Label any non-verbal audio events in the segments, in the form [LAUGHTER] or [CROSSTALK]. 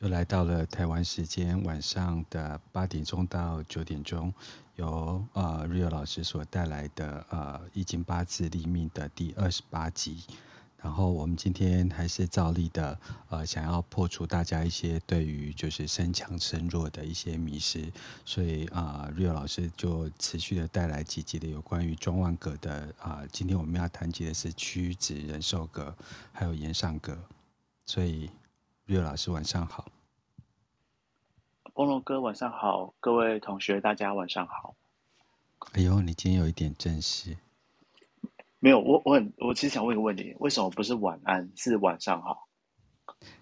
又来到了台湾时间晚上的八点钟到九点钟，由呃 Rio 老师所带来的呃易经八字立命的第二十八集。然后我们今天还是照例的呃想要破除大家一些对于就是身强身弱的一些迷思，所以啊、呃、Rio 老师就持续的带来几集的有关于庄万格的啊、今天我们要谈及的是屈指人寿格，还有炎上格，所以。Rio 老师晚上好，菠萝哥晚上好，各位同学大家晚上好。哎呦，你今天有一点正式。没有，我我很我其实想问一个问题，为什么不是晚安，是晚上好？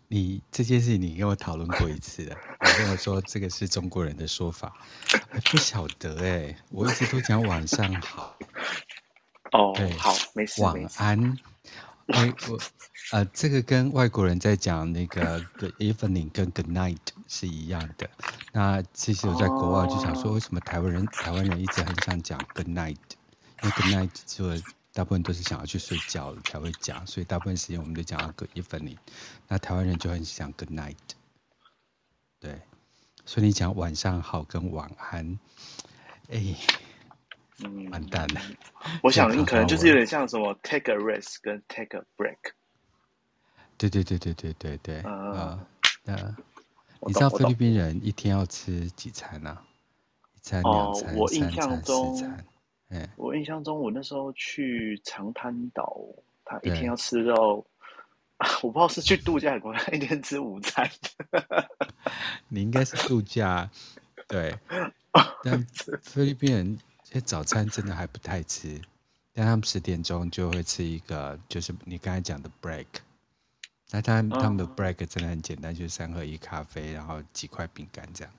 你这件事情你跟我讨论过一次了，[LAUGHS] 你跟我说这个是中国人的说法，还不晓得哎，我一直都讲晚上好。哦，好，没事，晚安。哎，我 [LAUGHS] 呃，这个跟外国人在讲那个 [LAUGHS] good evening 跟 good night 是一样的。那其实我在国外就想说，为什么台湾人台湾人一直很想讲 good night？因为 good night 就大部分都是想要去睡觉了才会讲，所以大部分时间我们都讲 good evening。那台湾人就很想 good night。对，所以你讲晚上好跟晚安，哎。嗯，完蛋了。[LAUGHS] 我想你可能就是有点像什么 take a rest 跟 take a break。对对对对对对对。啊，那你知道菲律宾人一天要吃几餐呢？一餐、两餐、三餐、四餐。哎，我印象中，我那时候去长滩岛，他一天要吃到，[LAUGHS] 我不知道是去度假还是一天吃午餐。[LAUGHS] 你应该是度假，对。但菲律宾人。这早餐真的还不太吃，但他们十点钟就会吃一个，就是你刚才讲的 break。那他他们的 break 真的很简单，就是三合一咖啡，然后几块饼干这样。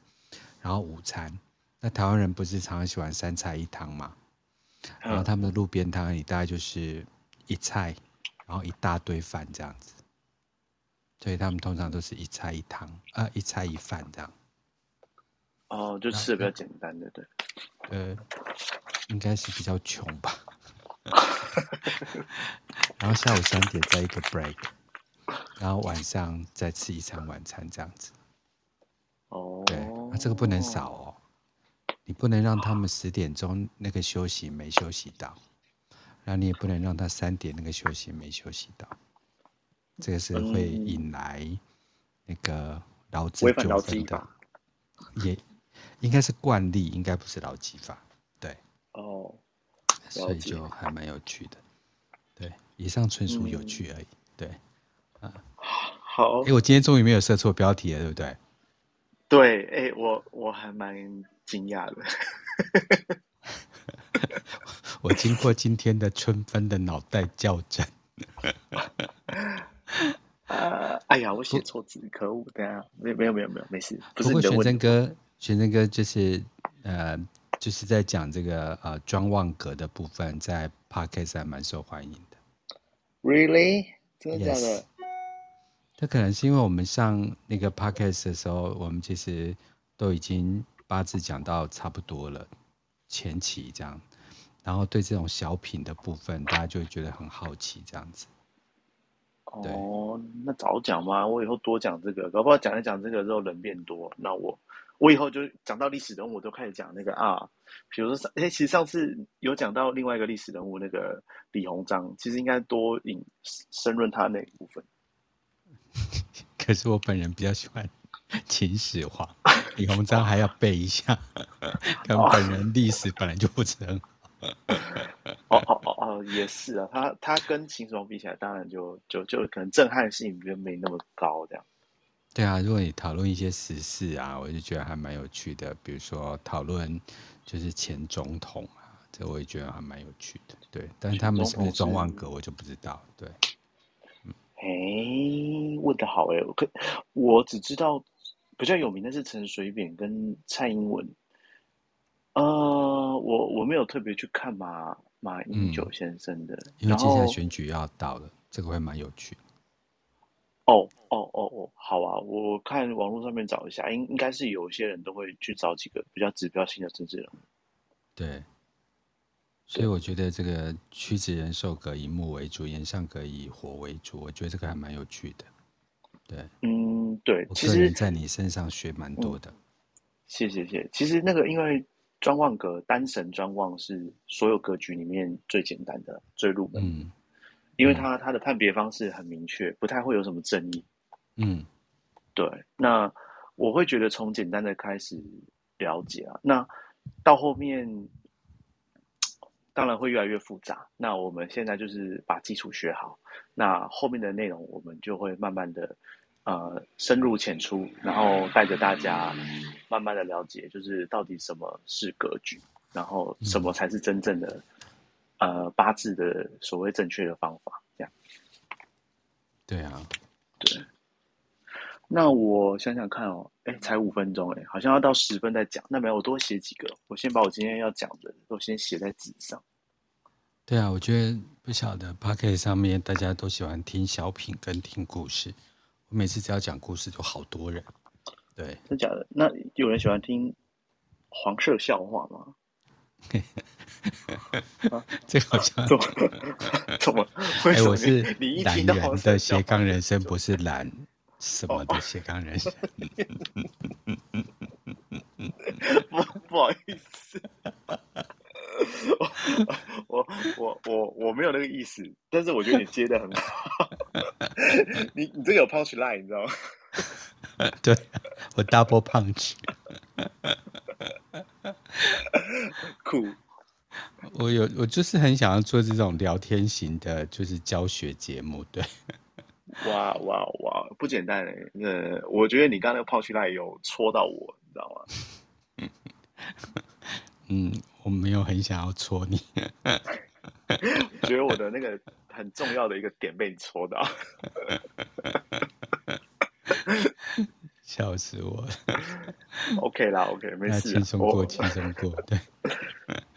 然后午餐，那台湾人不是常常喜欢三菜一汤嘛？然后他们的路边摊里大概就是一菜，然后一大堆饭这样子。所以他们通常都是一菜一汤啊，一菜一饭这样。哦，就吃的比较简单的，对。呃，应该是比较穷吧。[LAUGHS] 然后下午三点再一个 break，然后晚上再吃一餐晚餐这样子。哦，对，那这个不能少哦。你不能让他们十点钟那个休息没休息到，然后你也不能让他三点那个休息没休息到，这个是会引来那个劳资纠纷的。也。应该是惯例，应该不是劳基法，对。哦，所以就还蛮有趣的，对。以上纯属有趣而已，嗯、对。啊，好。哎，我今天终于没有设错标题了，对不对？对，哎，我我还蛮惊讶的。[LAUGHS] 我经过今天的春分的脑袋校正。[LAUGHS] 呃，哎呀，我写错字，可恶！等下，没没有没有没有，没事。不，不过玄真哥。玄真哥就是呃，就是在讲这个呃庄望格的部分，在 Podcast 还蛮受欢迎的。Really？真的假的？这、yes. 可能是因为我们上那个 Podcast 的时候，我们其实都已经八字讲到差不多了，前期这样，然后对这种小品的部分，大家就会觉得很好奇这样子。哦，那早讲嘛，我以后多讲这个，搞不好讲一讲这个之后人变多，那我。我以后就讲到历史人物，我都开始讲那个啊，比如说上，哎，其实上次有讲到另外一个历史人物，那个李鸿章，其实应该多引深论他那一部分。[LAUGHS] 可是我本人比较喜欢秦始皇，李鸿章还要背一下，[LAUGHS] 跟本人历史本来就不是很好。哦哦哦哦，也是啊，他他跟秦始皇比起来，当然就就就可能震撼性就没那么高，这样。对啊，如果你讨论一些时事啊，我就觉得还蛮有趣的。比如说讨论就是前总统啊，这我也觉得还蛮有趣的。对，但是他们是不是中万格，我就不知道。对，嗯，哎，问的好哎，我可我只知道比较有名的是陈水扁跟蔡英文。呃，我我没有特别去看马马英九先生的，嗯，因为接下来选举要到了，这个会蛮有趣。哦哦哦哦，好啊！我看网络上面找一下，应应该是有些人都会去找几个比较指标性的政治人物。对，所以我觉得这个屈指人寿格以木为主，炎上格以火为主，我觉得这个还蛮有趣的。对，嗯，对，我其实在你身上学蛮多的。嗯、谢谢谢。其实那个因为专望格单神专望是所有格局里面最简单的、最入门。嗯，因为他他的判别方式很明确，不太会有什么争议。嗯，对。那我会觉得从简单的开始了解啊，那到后面。当然会越来越复杂。那我们现在就是把基础学好，那后面的内容我们就会慢慢的，呃，深入浅出，然后带着大家慢慢的了解，就是到底什么是格局，然后什么才是真正的，呃，八字的所谓正确的方法，这样。对啊，对。那我想想看哦，哎，才五分钟，哎，好像要到十分再讲。那没有，我多写几个，我先把我今天要讲的都先写在纸上。对啊，我觉得不晓得 Podcast 上面大家都喜欢听小品跟听故事。我每次只要讲故事，就好多人。对，真假的？那有人喜欢听黄色笑话吗？啊、[LAUGHS] 这个好像怎么？怎么？哎、欸，我是懒人的斜杠人生，不是懒什么的斜杠人生。[LAUGHS] 不，不好意思。我我我我没有那个意思，但是我觉得你接的很好。你你这个有 punch line，你知道吗？[LAUGHS] 对，我 double punch。[LAUGHS] 酷。我有我就是很想要做这种聊天型的，就是教学节目。对。哇哇哇，不简单诶。那我觉得你刚刚那个 punch line 有戳到我，你知道吗？[LAUGHS] 嗯。我没有很想要戳你，[LAUGHS] 觉得我的那个很重要的一个点被你戳到，笑死我了。OK 啦，OK，没事，轻松过，轻松过。对。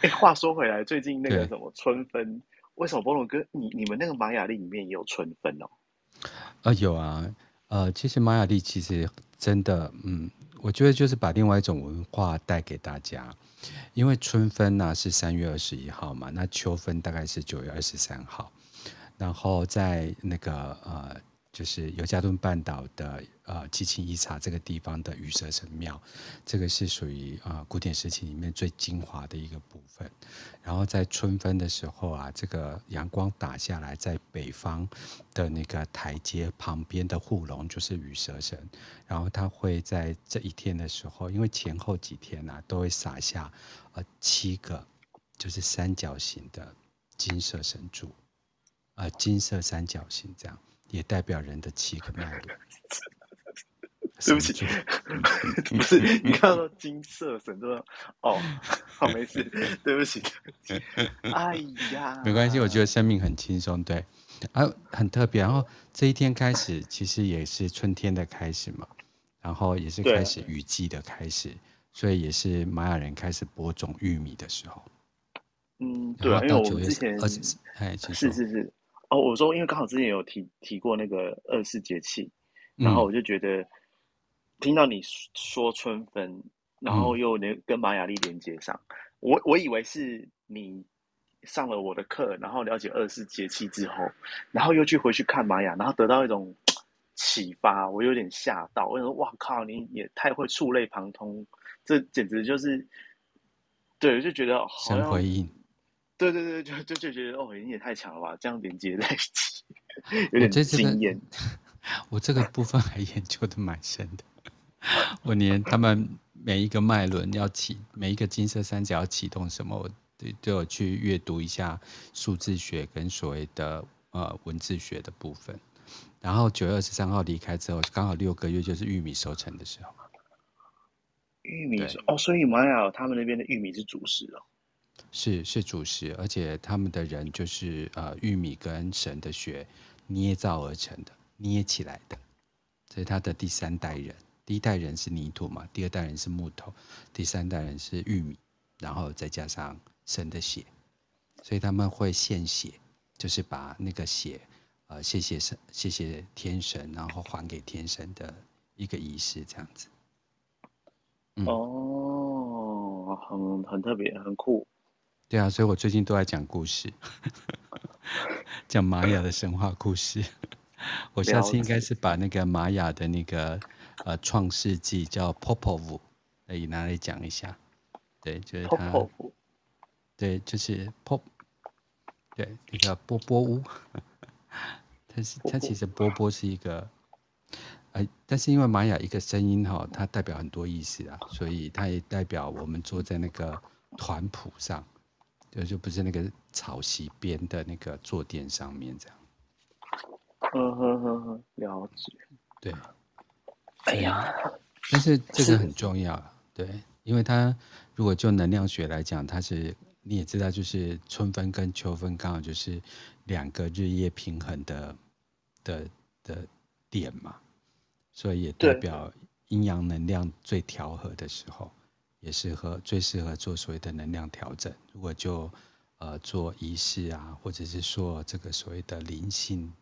哎，话说回来，最近那个什么春分，为什么波龙哥你你们那个玛雅历里面也有春分哦？啊、呃，有啊，呃，其实玛雅历其实真的，嗯。我觉得就是把另外一种文化带给大家，因为春分呢、啊、是三月二十一号嘛，那秋分大概是九月二十三号，然后在那个呃。就是尤加敦半岛的呃奇琴伊察这个地方的羽蛇神庙，这个是属于啊、呃、古典时期里面最精华的一个部分。然后在春分的时候啊，这个阳光打下来，在北方的那个台阶旁边的护龙就是羽蛇神，然后他会在这一天的时候，因为前后几天呢、都会撒下呃七个就是三角形的金色神柱，呃金色三角形这样。也代表人的七个脉轮。对不起，[LAUGHS] 不是你看到金色神都哦，[LAUGHS] 好没事，对不起，对不起。哎呀，没关系，我觉得生命很轻松，对，啊，很特别。然后这一天开始，其实也是春天的开始嘛，然后也是开始雨季的开始，所以也是玛雅人开始播种玉米的时候。嗯，对，因为我们之前哎，是是是。哦，我说，因为刚好之前有提提过那个二十四节气，然后我就觉得听到你说春分，然后又连跟玛雅历连接上，我我以为是你上了我的课，然后了解二十四节气之后，然后又去回去看玛雅，然后得到一种启发，我有点吓到，我说哇靠，你也太会触类旁通，这简直就是，对，我就觉得好像回应。对对对，就就就觉得哦，你也太强了吧，这样连接在一起，有点惊艳。[LAUGHS] 我这个部分还研究的蛮深的，[LAUGHS] 我连他们每一个脉轮要启，每一个金色三角要启动什么，我都都有去阅读一下数字学跟所谓的呃文字学的部分。然后九月二十三号离开之后，刚好六个月就是玉米收成的时候。玉米哦，所以玛雅他们那边的玉米是主食哦。是是主食，而且他们的人就是呃玉米跟神的血捏造而成的，捏起来的。这是他的第三代人，第一代人是泥土嘛，第二代人是木头，第三代人是玉米，然后再加上神的血，所以他们会献血，就是把那个血呃谢谢神，谢谢天神，然后还给天神的一个仪式，这样子。嗯、哦，很很特别，很酷。对啊，所以我最近都在讲故事，[LAUGHS] 讲玛雅的神话故事。[LAUGHS] 我下次应该是把那个玛雅的那个呃创世纪叫 Popov，可以拿来讲一下。对，就是他。Popov 对，就是 Pop，对，那个波波屋。[LAUGHS] 它是它其实波波是一个，呃，但是因为玛雅一个声音哈，它代表很多意思啊，所以它也代表我们坐在那个团谱上，就就不是那个草席边的那个坐垫上面这样。嗯哼哼哼，了解。对。哎呀，但是这个很重要，对，因为它如果就能量学来讲，它是你也知道，就是春分跟秋分刚好就是两个日夜平衡的的的点嘛，所以也代表阴阳能量最调和的时候，也适合最适合做所谓的能量调整。如果就呃做仪式啊，或者是说这个所谓的灵性。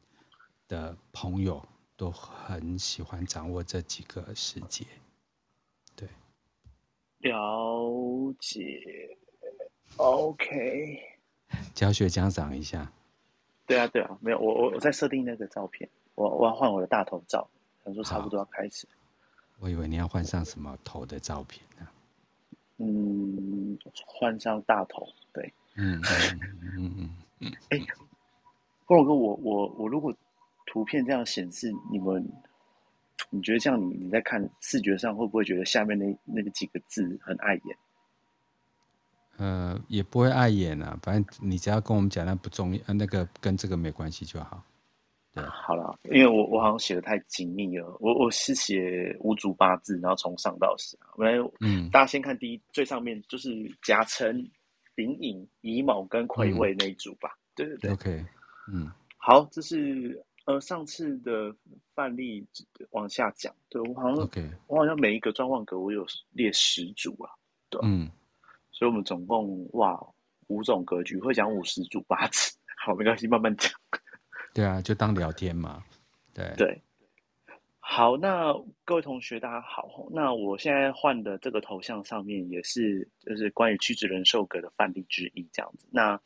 的朋友都很喜欢掌握这几个时节，对，了解，OK，教学奖赏一下，对啊，对啊，没有，我我我在设定那个照片，我我要换我的大头照，想说差不多要开始，我以为你要换上什么头的照片呢？嗯，换上大头，对，嗯嗯嗯嗯嗯，哎，光荣哥，我我我如果。图片这样显示，你们你觉得这样你，你你在看视觉上会不会觉得下面那那个几个字很碍眼？呃，也不会碍眼啊，反正你只要跟我们讲那不重要，那个跟这个没关系就好。对，好了，因为我我好像写的太紧密了，我我是写五组八字，然后从上到下。来，嗯，大家先看第一最上面就是甲辰、丙寅、乙卯跟癸未那一组吧。嗯、对对对，OK，嗯，好，这是。呃，上次的范例往下讲，对我好像.我好像每一个专旺格我有列十组啊，对，嗯，所以我们总共哇五种格局，会讲五十组八次，[LAUGHS] 好，没关系，慢慢讲。对啊，就当聊天嘛，对对。好，那各位同学大家好，那我现在换的这个头像上面也是就是关于屈指人寿格的范例之一，这样子。那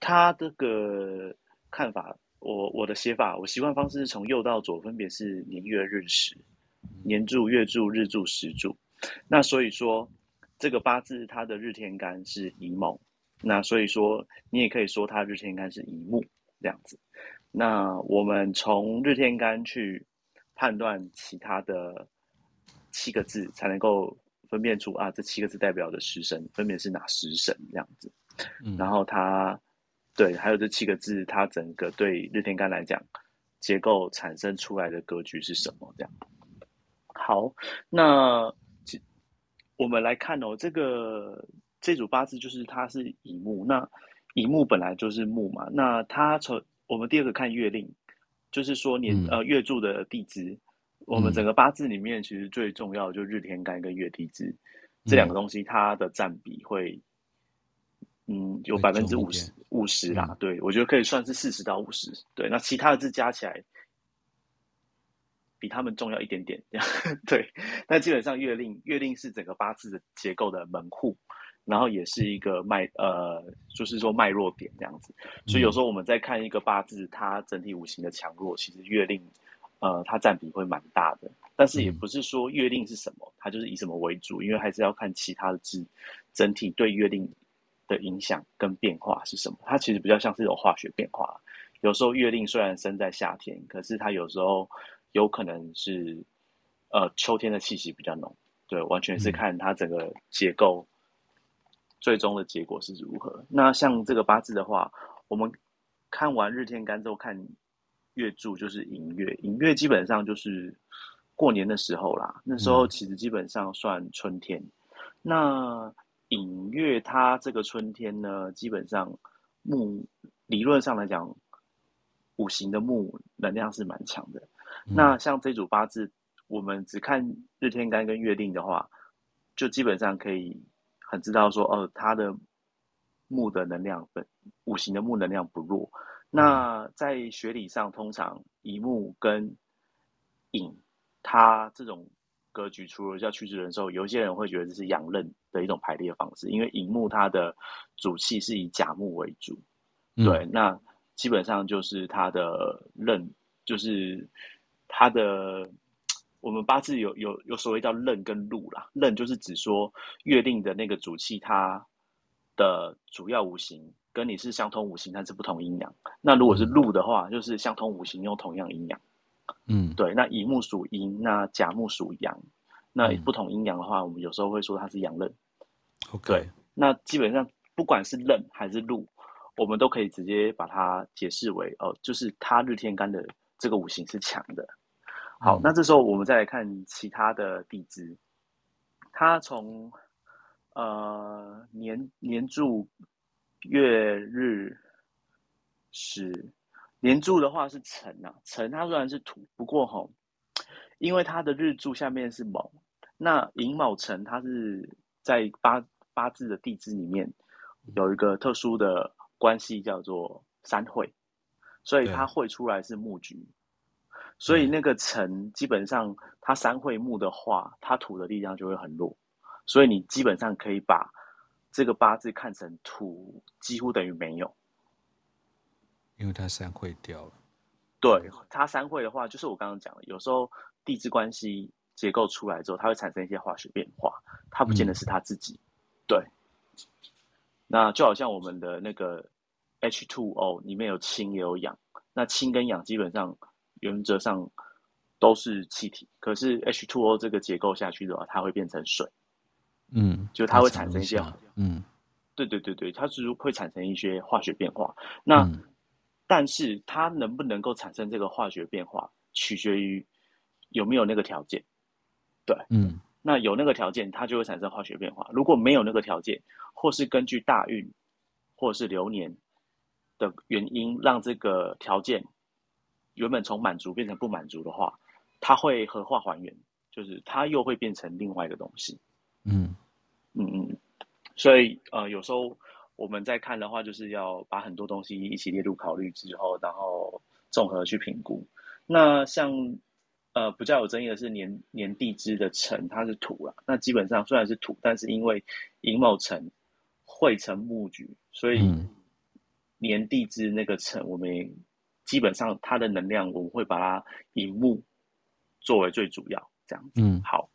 他这个看法。我我的写法，我习惯方式是从右到左，分别是年月日时，年柱、月柱、日柱、时柱。那所以说，这个八字它的日天干是乙卯，那所以说你也可以说它日天干是乙木这样子。那我们从日天干去判断其他的七个字，才能够分辨出啊，这七个字代表的食神分别是哪食神这样子。然后它。对，还有这七个字，它整个对日天干来讲，结构产生出来的格局是什么？这样。好，那我们来看哦，这个这组八字就是它是乙木，那乙木本来就是木嘛，那它从我们第二个看月令，就是说年、嗯、呃月柱的地支，我们整个八字里面其实最重要的就是日天干跟月地支、嗯、这两个东西，它的占比会。嗯，有百分之五十五十啦，嗯、对，我觉得可以算是四十到五十。对，那其他的字加起来比他们重要一点点，这 [LAUGHS] 样对。那基本上月令月令是整个八字的结构的门户，然后也是一个脉呃，就是说脉弱点这样子。所以有时候我们在看一个八字，它整体五行的强弱，其实月令呃它占比会蛮大的。但是也不是说月令是什么，它就是以什么为主，因为还是要看其他的字整体对月令。的影响跟变化是什么？它其实比较像是一种化学变化。有时候月令虽然生在夏天，可是它有时候有可能是呃秋天的气息比较浓。对，完全是看它整个结构最终的结果是如何。嗯、那像这个八字的话，我们看完日天干之后看月柱，就是寅月。寅月基本上就是过年的时候啦，那时候其实基本上算春天。嗯、那寅月，它这个春天呢，基本上木理论上来讲，五行的木能量是蛮强的。嗯、那像这组八字，我们只看日天干跟月令的话，就基本上可以很知道说，哦，它的木的能量本五行的木能量不弱。那在学理上，通常乙木跟寅，它这种。格局除了叫屈指人寿，有些人会觉得这是阳刃的一种排列方式，因为寅木它的主气是以甲木为主，嗯、对，那基本上就是它的刃就是它的我们八字有有有所谓叫刃跟禄啦，刃就是指说月令的那个主气，它的主要五行跟你是相同五行，但是不同阴阳。那如果是禄的话，就是相同五行用同样阴阳。嗯，对。那乙木属阴，那甲木属阳。那不同阴阳的话，我们有时候会说它是阳刃。对。那基本上不管是任还是路。我们都可以直接把它解释为哦，就是它日天干的这个五行是强的。好，嗯、那这时候我们再来看其他的地支，它从呃年年柱、月日时，年柱的话是辰啊，辰它虽然是土，不过吼，因为它的日柱下面是卯，那寅卯辰它是在八八字的地支里面有一个特殊的。关系叫做三会，所以它会出来是木局，所以那个辰基本上它三会木的话，它土的力量就会很弱，所以你基本上可以把这个八字看成土几乎等于没有，因为它三会掉了。对，它三会的话，就是我刚刚讲的，有时候地质关系结构出来之后，它会产生一些化学变化，它不见得是它自己，嗯、对。那就好像我们的那个 H2O 里面有氢也有氧，那氢跟氧基本上原则上都是气体，可是 H2O 这个结构下去的话，它会变成水，嗯，就它会产生一些，嗯，对对对对，它是会产生一些化学变化。那、嗯、但是它能不能够产生这个化学变化，取决于有没有那个条件，对，嗯。那有那个条件，它就会产生化学变化。如果没有那个条件，或是根据大运或是流年的原因，让这个条件原本从满足变成不满足的话，它会合化还原，就是它又会变成另外一个东西。嗯嗯嗯。所以呃，有时候我们在看的话，就是要把很多东西一起列入考虑之后，然后综合去评估。那像。呃，比较有争议的是年年地支的辰，它是土了。那基本上虽然是土，但是因为寅卯辰会成木局，所以年地支那个辰，我们基本上它的能量，我们会把它以木作为最主要这样子。嗯，好。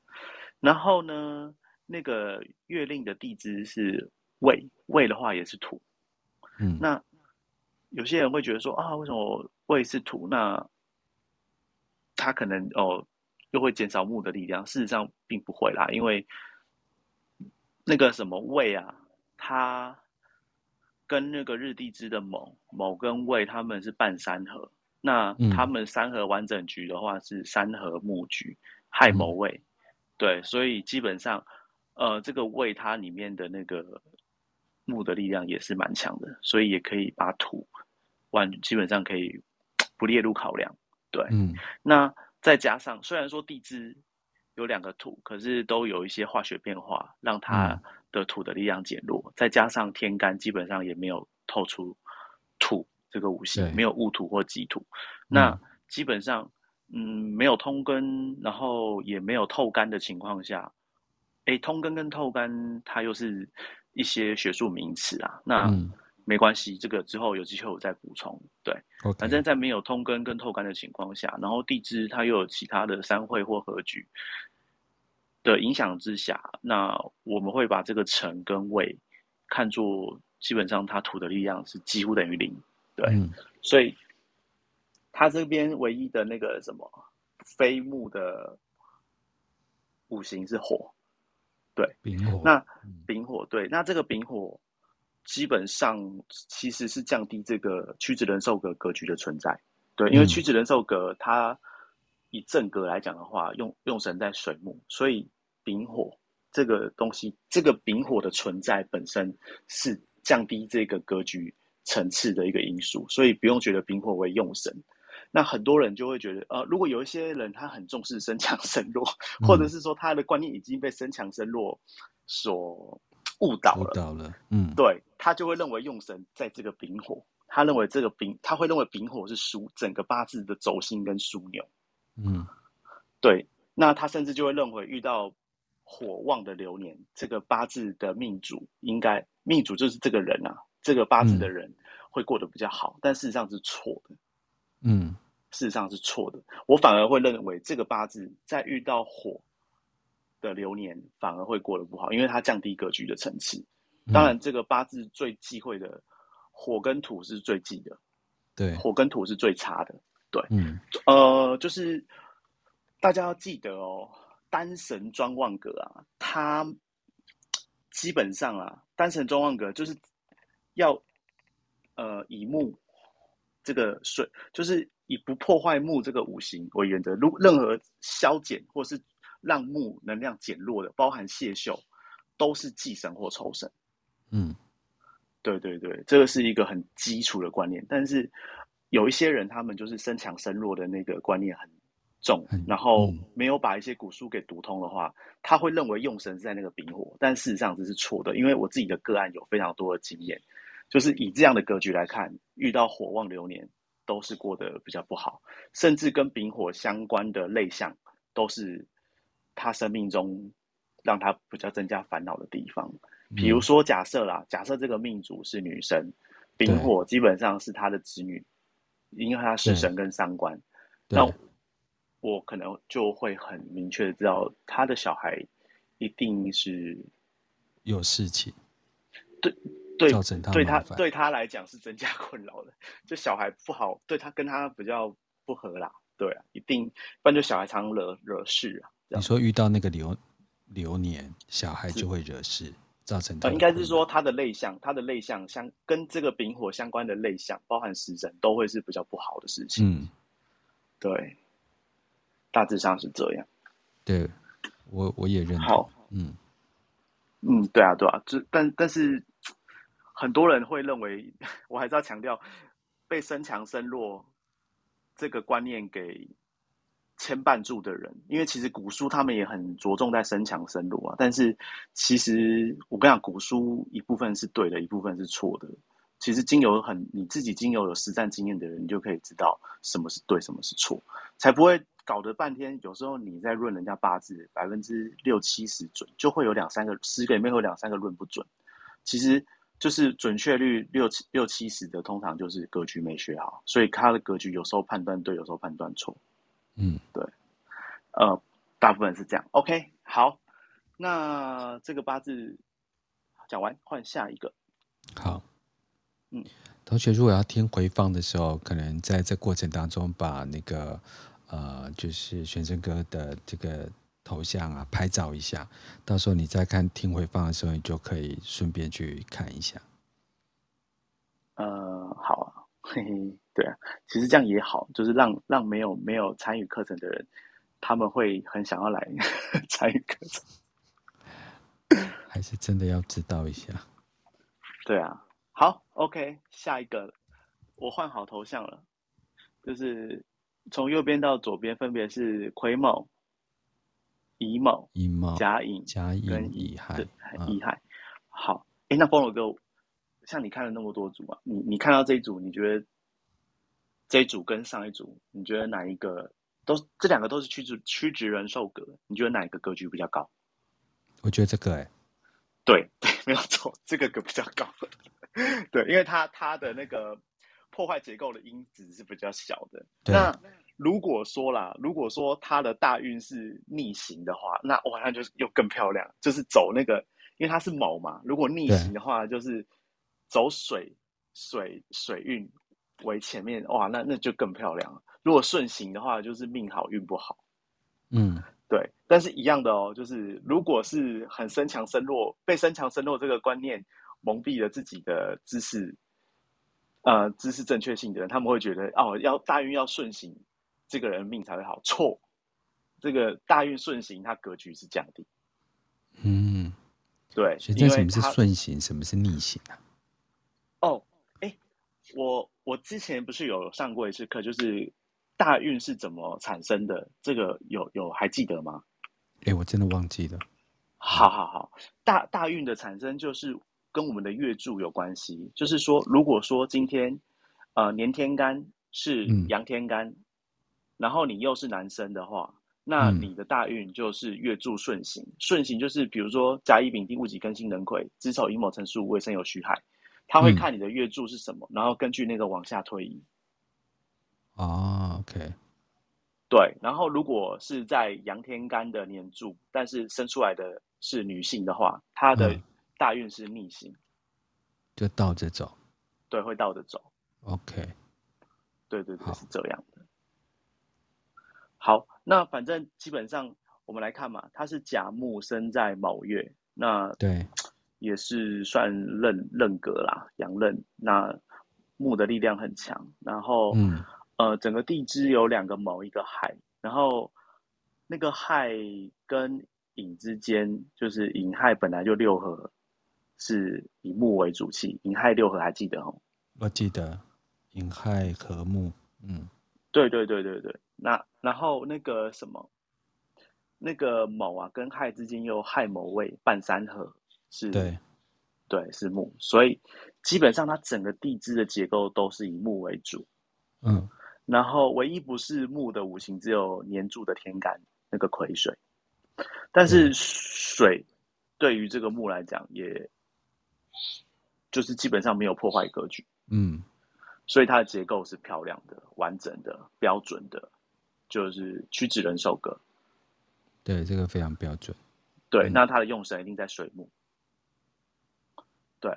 然后呢，那个月令的地支是未，未的话也是土。嗯，那有些人会觉得说啊，为什么胃是土？那他可能哦，又会减少木的力量。事实上并不会啦，因为那个什么胃啊，它跟那个日地支的某某跟胃他们是半三合。那他们三合完整局的话是三合木局，亥卯未。嗯、对，所以基本上呃，这个胃它里面的那个木的力量也是蛮强的，所以也可以把土完基本上可以不列入考量。对，嗯，那再加上虽然说地支有两个土，可是都有一些化学变化，让它的土的力量减弱。嗯、再加上天干基本上也没有透出土这个五行，对没有戊土或己土。嗯、那基本上，嗯，没有通根，然后也没有透干的情况下，哎，通根跟透干它又是一些学术名词啊。那、嗯没关系，这个之后有机会我再补充。对.反正在没有通根跟透干的情况下，然后地支它又有其他的三会或合局的影响之下，那我们会把这个辰跟未看作基本上它土的力量是几乎等于零。对，嗯、所以它这边唯一的那个什么非木的五行是火。对，丙火。那丙火，对，那这个丙火。基本上其实是降低这个屈指人寿格格局的存在，对，因为屈指人寿格它以正格来讲的话，用用神在水木，所以丙火这个东西，这个丙火的存在本身是降低这个格局层次的一个因素，所以不用觉得丙火为用神。那很多人就会觉得，呃，如果有一些人他很重视身强身弱，嗯、或者是说他的观念已经被身强身弱所。误导了，误导了，嗯，对，他就会认为用神在这个丙火，他认为这个丙，他会认为丙火是属整个八字的轴心跟枢纽，嗯，对，那他甚至就会认为遇到火旺的流年，这个八字的命主应该命主就是这个人啊，这个八字的人会过得比较好，嗯、但事实上是错的，嗯，事实上是错的。我反而会认为这个八字在遇到火的流年，反而会过得不好，因为它降低格局的层次。当然，这个八字最忌讳的火跟土是最忌的，对，火跟土是最差的。对，嗯，呃，就是大家要记得哦，单神庄旺格啊，它基本上啊，单神庄旺格就是要呃以木这个水，就是以不破坏木这个五行为原则。如任何消减或是让木能量减弱的，包含泄秀，都是忌神或仇神。嗯，对对对，这个是一个很基础的观念。但是有一些人，他们就是身强身弱的那个观念很重，嗯、然后没有把一些古书给读通的话，他会认为用神是在那个丙火，但事实上这是错的。因为我自己的个案有非常多的经验，就是以这样的格局来看，遇到火旺流年都是过得比较不好，甚至跟丙火相关的类象都是他生命中让他比较增加烦恼的地方。比如说，假设啦，假设这个命主是女生，丙火基本上是他的子女，因为他是神跟三官，那我可能就会很明确的知道，他的小孩一定是有事情，对对，造成他对他对他来讲是增加 [LAUGHS] 困扰的，就小孩不好，对他跟他比较不合啦，对啊，一定，不然就小孩常惹惹事啊。你说遇到那个流流年，小孩就会惹事。造成他、呃、应该是说他的类象，他的类象相跟这个丙火相关的类象，包含食神，都会是比较不好的事情。嗯，对，大致上是这样。对，我我也认同。好，嗯嗯，对啊，对啊，这但但是很多人会认为，[LAUGHS] 我还是要强调，被身强身弱这个观念给。牵绊住的人，因为其实古书他们也很着重在身强身弱啊。但是其实我跟你讲，古书一部分是对的，一部分是错的。其实经由很你自己经由有实战经验的人，你就可以知道什么是对，什么是错，才不会搞得半天。有时候你在论人家八字，百分之六七十准，就会有两三个十个里面会有两三个论不准。其实就是准确率六七六七十的，通常就是格局没学好，所以他的格局有时候判断对，有时候判断错。嗯，对，呃，大部分是这样。OK，好，那这个八字讲完，换下一个。好，嗯，同学如果要听回放的时候，可能在这过程当中把那个呃，就是玄生哥的这个头像啊拍照一下，到时候你再看听回放的时候，你就可以顺便去看一下。呃，好啊。嘿 [LAUGHS] 嘿，对啊，其实这样也好，就是让让没有没有参与课程的人，他们会很想要来 [LAUGHS] 参与课程，[LAUGHS] 还是真的要知道一下。对啊，好，OK，下一个，我换好头像了，就是从右边到左边分别是癸卯、乙卯、乙卯、甲寅、甲寅跟乙亥、乙亥。好，哎，那菠萝哥。像你看了那么多组啊，你你看到这一组，你觉得这一组跟上一组，你觉得哪一个都这两个都是屈直屈直人寿格，你觉得哪一个格局比较高？我觉得这个哎、欸，对 [LAUGHS] 对，没有错，这个格比较高。[LAUGHS] 对，因为它它的那个破坏结构的因子是比较小的。那如果说啦，如果说他的大运是逆行的话，那哇，那就是又更漂亮，就是走那个，因为它是卯嘛，如果逆行的话，就是。走水水水运为前面哇，那那就更漂亮了。如果顺行的话，就是命好运不好。嗯，对。但是一样的哦，就是如果是很身强身弱，被身强身弱这个观念蒙蔽了自己的知识，呃，知识正确性的人，他们会觉得哦，要大运要顺行，这个人命才会好。错，这个大运顺行，它格局是降低。嗯，对。所以这什么是顺行，什么是逆行啊？哦，哎，我我之前不是有上过一次课，就是大运是怎么产生的？这个有有还记得吗？哎，我真的忘记了。好好好，大大运的产生就是跟我们的月柱有关系。就是说，如果说今天呃年天干是阳天干，嗯，然后你又是男生的话，那你的大运就是月柱顺行。嗯，顺行就是比如说甲乙丙丁戊己庚辛壬癸子丑寅卯辰巳午未申酉戌亥。他会看你的月柱是什么，嗯，然后根据那个往下推移。哦，OK。对，然后如果是在阳天干的年柱，但是生出来的是女性的话，她的大运是逆行，就倒着走。对，会倒着走。OK。对对对，是这样的。好，那反正基本上我们来看嘛，他是甲木生在卯月，那对，也是算刃刃格啦，阳刃。那木的力量很强，然后嗯。呃，整个地支有两个卯，一个亥，然后那个亥跟寅之间，就是寅亥本来就六合，是以木为主气，寅亥六合还记得哦？我记得，寅亥合木，嗯，对对对对对。那然后那个什么，那个卯啊跟亥之间又亥卯未半三合，是，对，对是木，所以基本上它整个地支的结构都是以木为主，嗯。然后唯一不是木的五行，只有年柱的天干那个癸水，但是水对于这个木来讲，也就是基本上没有破坏格局，嗯，所以它的结构是漂亮的、完整的、标准的，就是屈指人手格。对，这个非常标准。对，那它的用神一定在水木。对，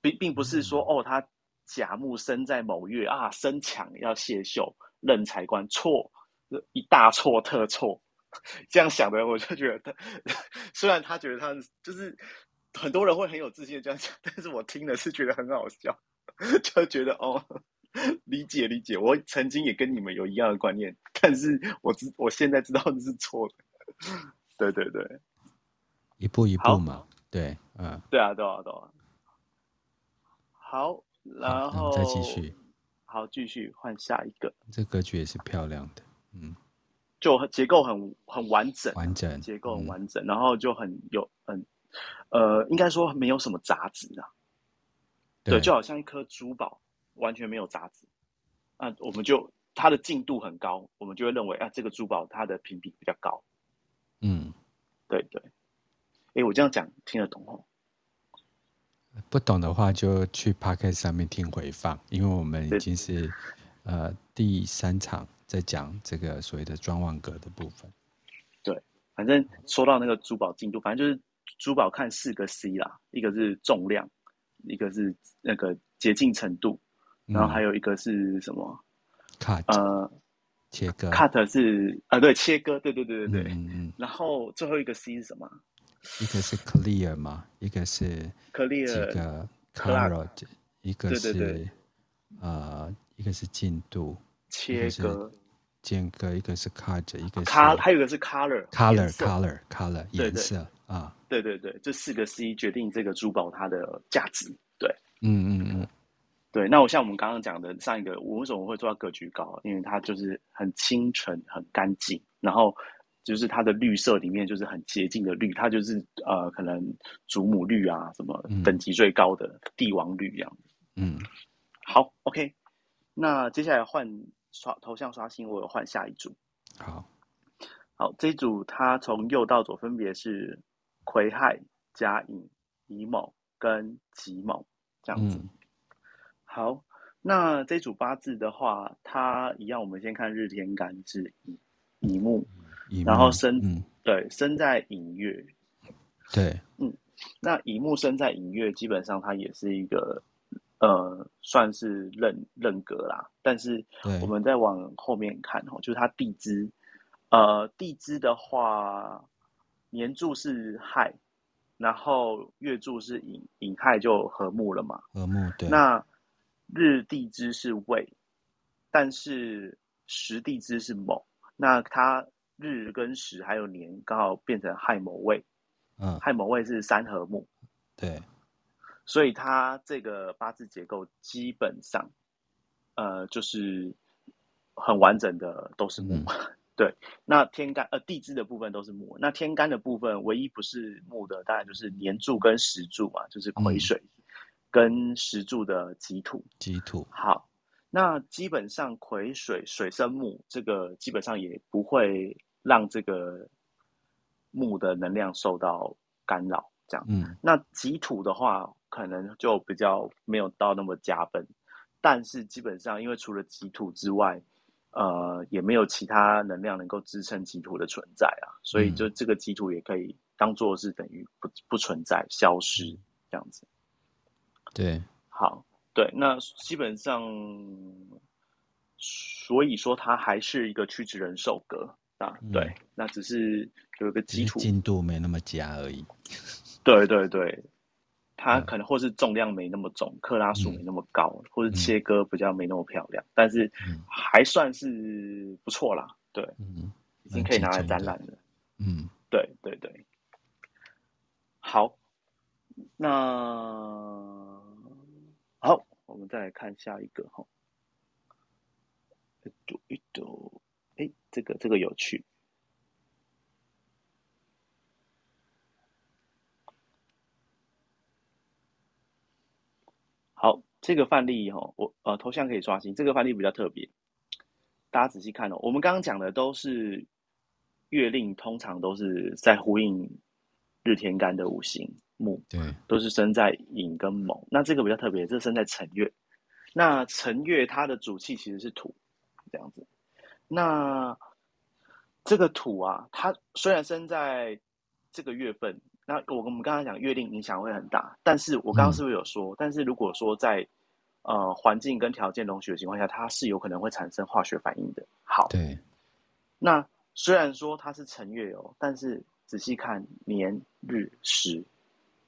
并并不是说哦，他。甲木生在某月啊，生强要谢秀，任财官错，一大错特错。[LAUGHS] 这样想的，我就觉得，[LAUGHS] 虽然他觉得他就是很多人会很有自信的这样讲，但是我听的是觉得很好笑，[LAUGHS] 就觉得哦，理解理解，我曾经也跟你们有一样的观念，但是我知我现在知道这是错的。对对对，一步一步嘛，对，嗯，对啊，对啊，对啊，好。然后再继续，好，继续换下一个。这格局也是漂亮的，嗯，就结构很很完整，完整结构很完整，嗯、然后就很有很呃，应该说没有什么杂质啊，对，对，就好像一颗珠宝，完全没有杂质。那，我们就它的净度很高，我们就会认为啊，这个珠宝它的评比比较高。嗯，对对。哎，我这样讲听得懂哦。不懂的话，就去 Podcast 上面听回放，因为我们已经是呃第三场在讲这个所谓的装旺格的部分。对，反正说到那个珠宝进度，反正就是珠宝看四个 C 啦，一个是重量，一个是那个洁净程度，然后还有一个是什么？Cut，呃，切割。Cut 是啊、呃，对，切割，对对对对对。嗯嗯。然后最后一个 C 是什么？一个是 clear 嘛，一个是 clear，几个 color，一个是对对对呃，一个是进度切割间隔，一个是 cut，一个是 color，还有一个是 color，color，color，color 颜色啊，对对对，这四个 C 决定这个珠宝它的价值，对，嗯嗯嗯，对。那我像我们刚刚讲的上一个，我为什么会做到格局高？因为它就是很清纯、很干净，然后。就是它的绿色里面就是很洁净的绿，它就是呃可能祖母绿啊，什么等级最高的帝王绿这样。嗯，好，OK，那接下来换刷头像刷新，我有换下一组。好，好，这一组它从右到左分别是癸亥、甲寅、乙卯跟己卯这样子。嗯、好，那这组八字的话，它一样，我们先看日天干支乙乙木。然后生、嗯、对生在寅月，对，嗯，那乙木生在寅月，基本上它也是一个呃，算是认认格啦。但是我们再往后面看哦，就是它地支，呃，地支的话，年柱是亥，然后月柱是寅，寅亥就合木了嘛，合木对。那日地支是未，但是时地支是卯，那它。日跟时还有年刚好变成亥卯未，嗯，亥卯未是三合木，对，所以它这个八字结构基本上，呃，就是很完整的都是木，嗯、[LAUGHS] 对。那天干呃地支的部分都是木，那天干的部分唯一不是木的，当然就是年柱跟时柱嘛，就是癸水、嗯、跟石柱的基土，基土好。那基本上癸水水生木，这个基本上也不会。让这个木的能量受到干扰，这样。嗯，那己土的话，可能就比较没有到那么加分。但是基本上，因为除了己土之外，呃，也没有其他能量能够支撑己土的存在啊，所以就这个己土也可以当做是等于不不存在、消失这样子。对，好，对，那基本上，所以说它还是一个屈指人手格啊，对，嗯、那只是有一个基础进度没那么佳而已。[LAUGHS] 对对对。它可能或是重量没那么重，克拉数没那么高，嗯、或是切割比较没那么漂亮，嗯、但是还算是不错啦。对，嗯，已经可以拿来展览了。嗯，对对对。好，那好，我们再来看下一个哈。一朵一朵，哎，这个这个有趣。好，这个范例哈，我呃头像可以刷新。这个范例比较特别，大家仔细看哦。我们刚刚讲的都是月令，通常都是在呼应日天干的五行木，对，都是生在寅跟卯。那这个比较特别，这是生在辰月。那辰月它的主气其实是土，这样子。那这个土啊，它虽然生在这个月份。那我我们刚才讲月令影响会很大，但是我刚刚是不是有说？嗯、但是如果说在呃环境跟条件容许的情况下，它是有可能会产生化学反应的。好，对。那虽然说它是辰月哦，但是仔细看年日时，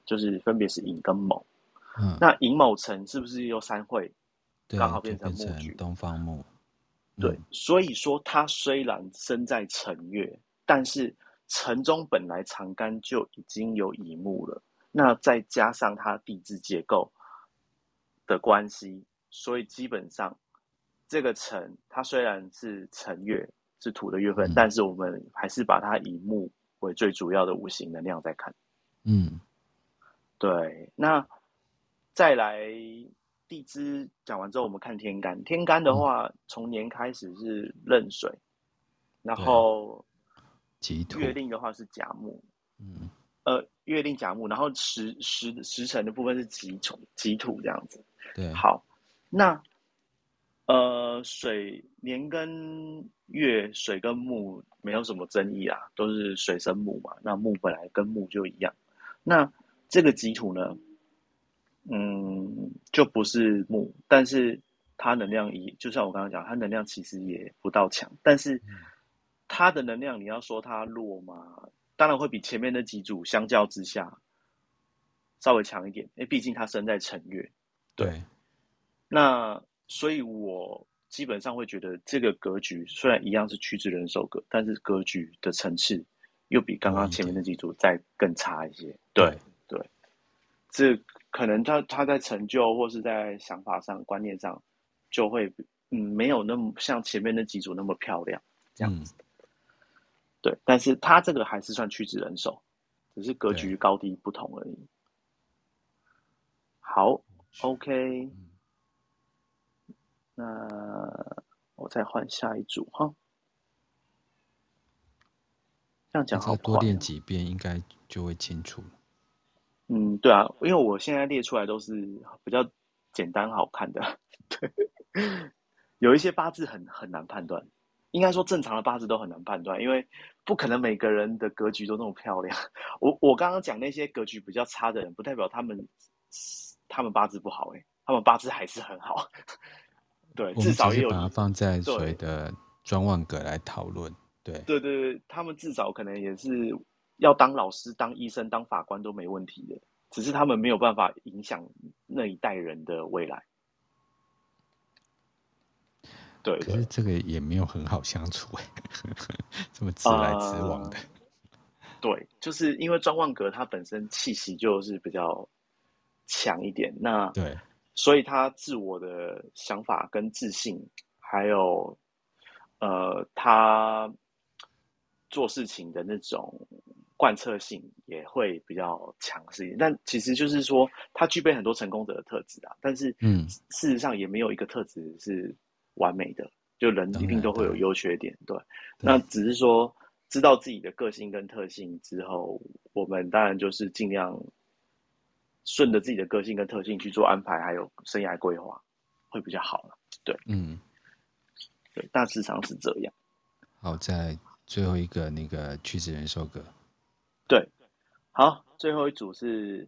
就是分别是寅跟卯。嗯。那寅卯辰是不是又三会？刚好变成木局，东方木。嗯、对，所以说它虽然生在辰月，但是。辰中本来长干就已经有乙木了，那再加上它地质结构的关系，所以基本上这个辰它虽然是辰月是土的月份，嗯、但是我们还是把它以木为最主要的五行能量在看。嗯，对。那再来地支讲完之后，我们看天干。天干的话，嗯、从年开始是壬水，然后。月令的话是甲木，嗯，呃，月令甲木，然后时时时辰的部分是己土，己土这样子。对，好，那呃，水年跟月，水跟木没有什么争议啊，都是水生木嘛。那木本来跟木就一样，那这个己土呢，嗯，就不是木，但是它能量也，就像我刚刚讲，它能量其实也不到强，但是。嗯它的能量，你要说它弱嘛？当然会比前面那几组相较之下稍微强一点，因为毕竟它生在辰月。对，那所以我基本上会觉得这个格局虽然一样是屈指人手格，但是格局的层次又比刚刚前面那几组再更差一些。对，这可能他他在成就或是在想法上、观念上就会嗯没有那么像前面那几组那么漂亮这样子。嗯对，但是他这个还是算屈指人手，只是格局高低不同而已。好，OK，那我再换下一组哈。这样讲好，多练几遍应该就会清楚。嗯，对啊，因为我现在列出来都是比较简单好看的，对，有一些八字很很难判断。应该说正常的八字都很难判断，因为不可能每个人的格局都那么漂亮。我我刚刚讲那些格局比较差的人，不代表他们他们八字不好，欸，他们八字还是很好。对，至少也有把它放在所谓的专望格来讨论。对对对对，他们至少可能也是要当老师、当医生、当法官都没问题的，只是他们没有办法影响那一代人的未来。对，可是这个也没有很好相处哎，[LAUGHS] 这么直来直往的。呃、对，就是因为专旺格他本身气息就是比较强一点，那对，所以他自我的想法跟自信，还有呃，他做事情的那种贯彻性也会比较强势一点。但其实就是说，他具备很多成功者的特质啊，但是嗯，事实上也没有一个特质是。完美的，就人一定都会有优缺点，对。那只是说知道自己的个性跟特性之后，我们当然就是尽量顺着自己的个性跟特性去做安排，还有生涯规划，会比较好了。对，嗯。对，大致上是这样。好，在最后一个那个屈指人寿阁，对，好，最后一组是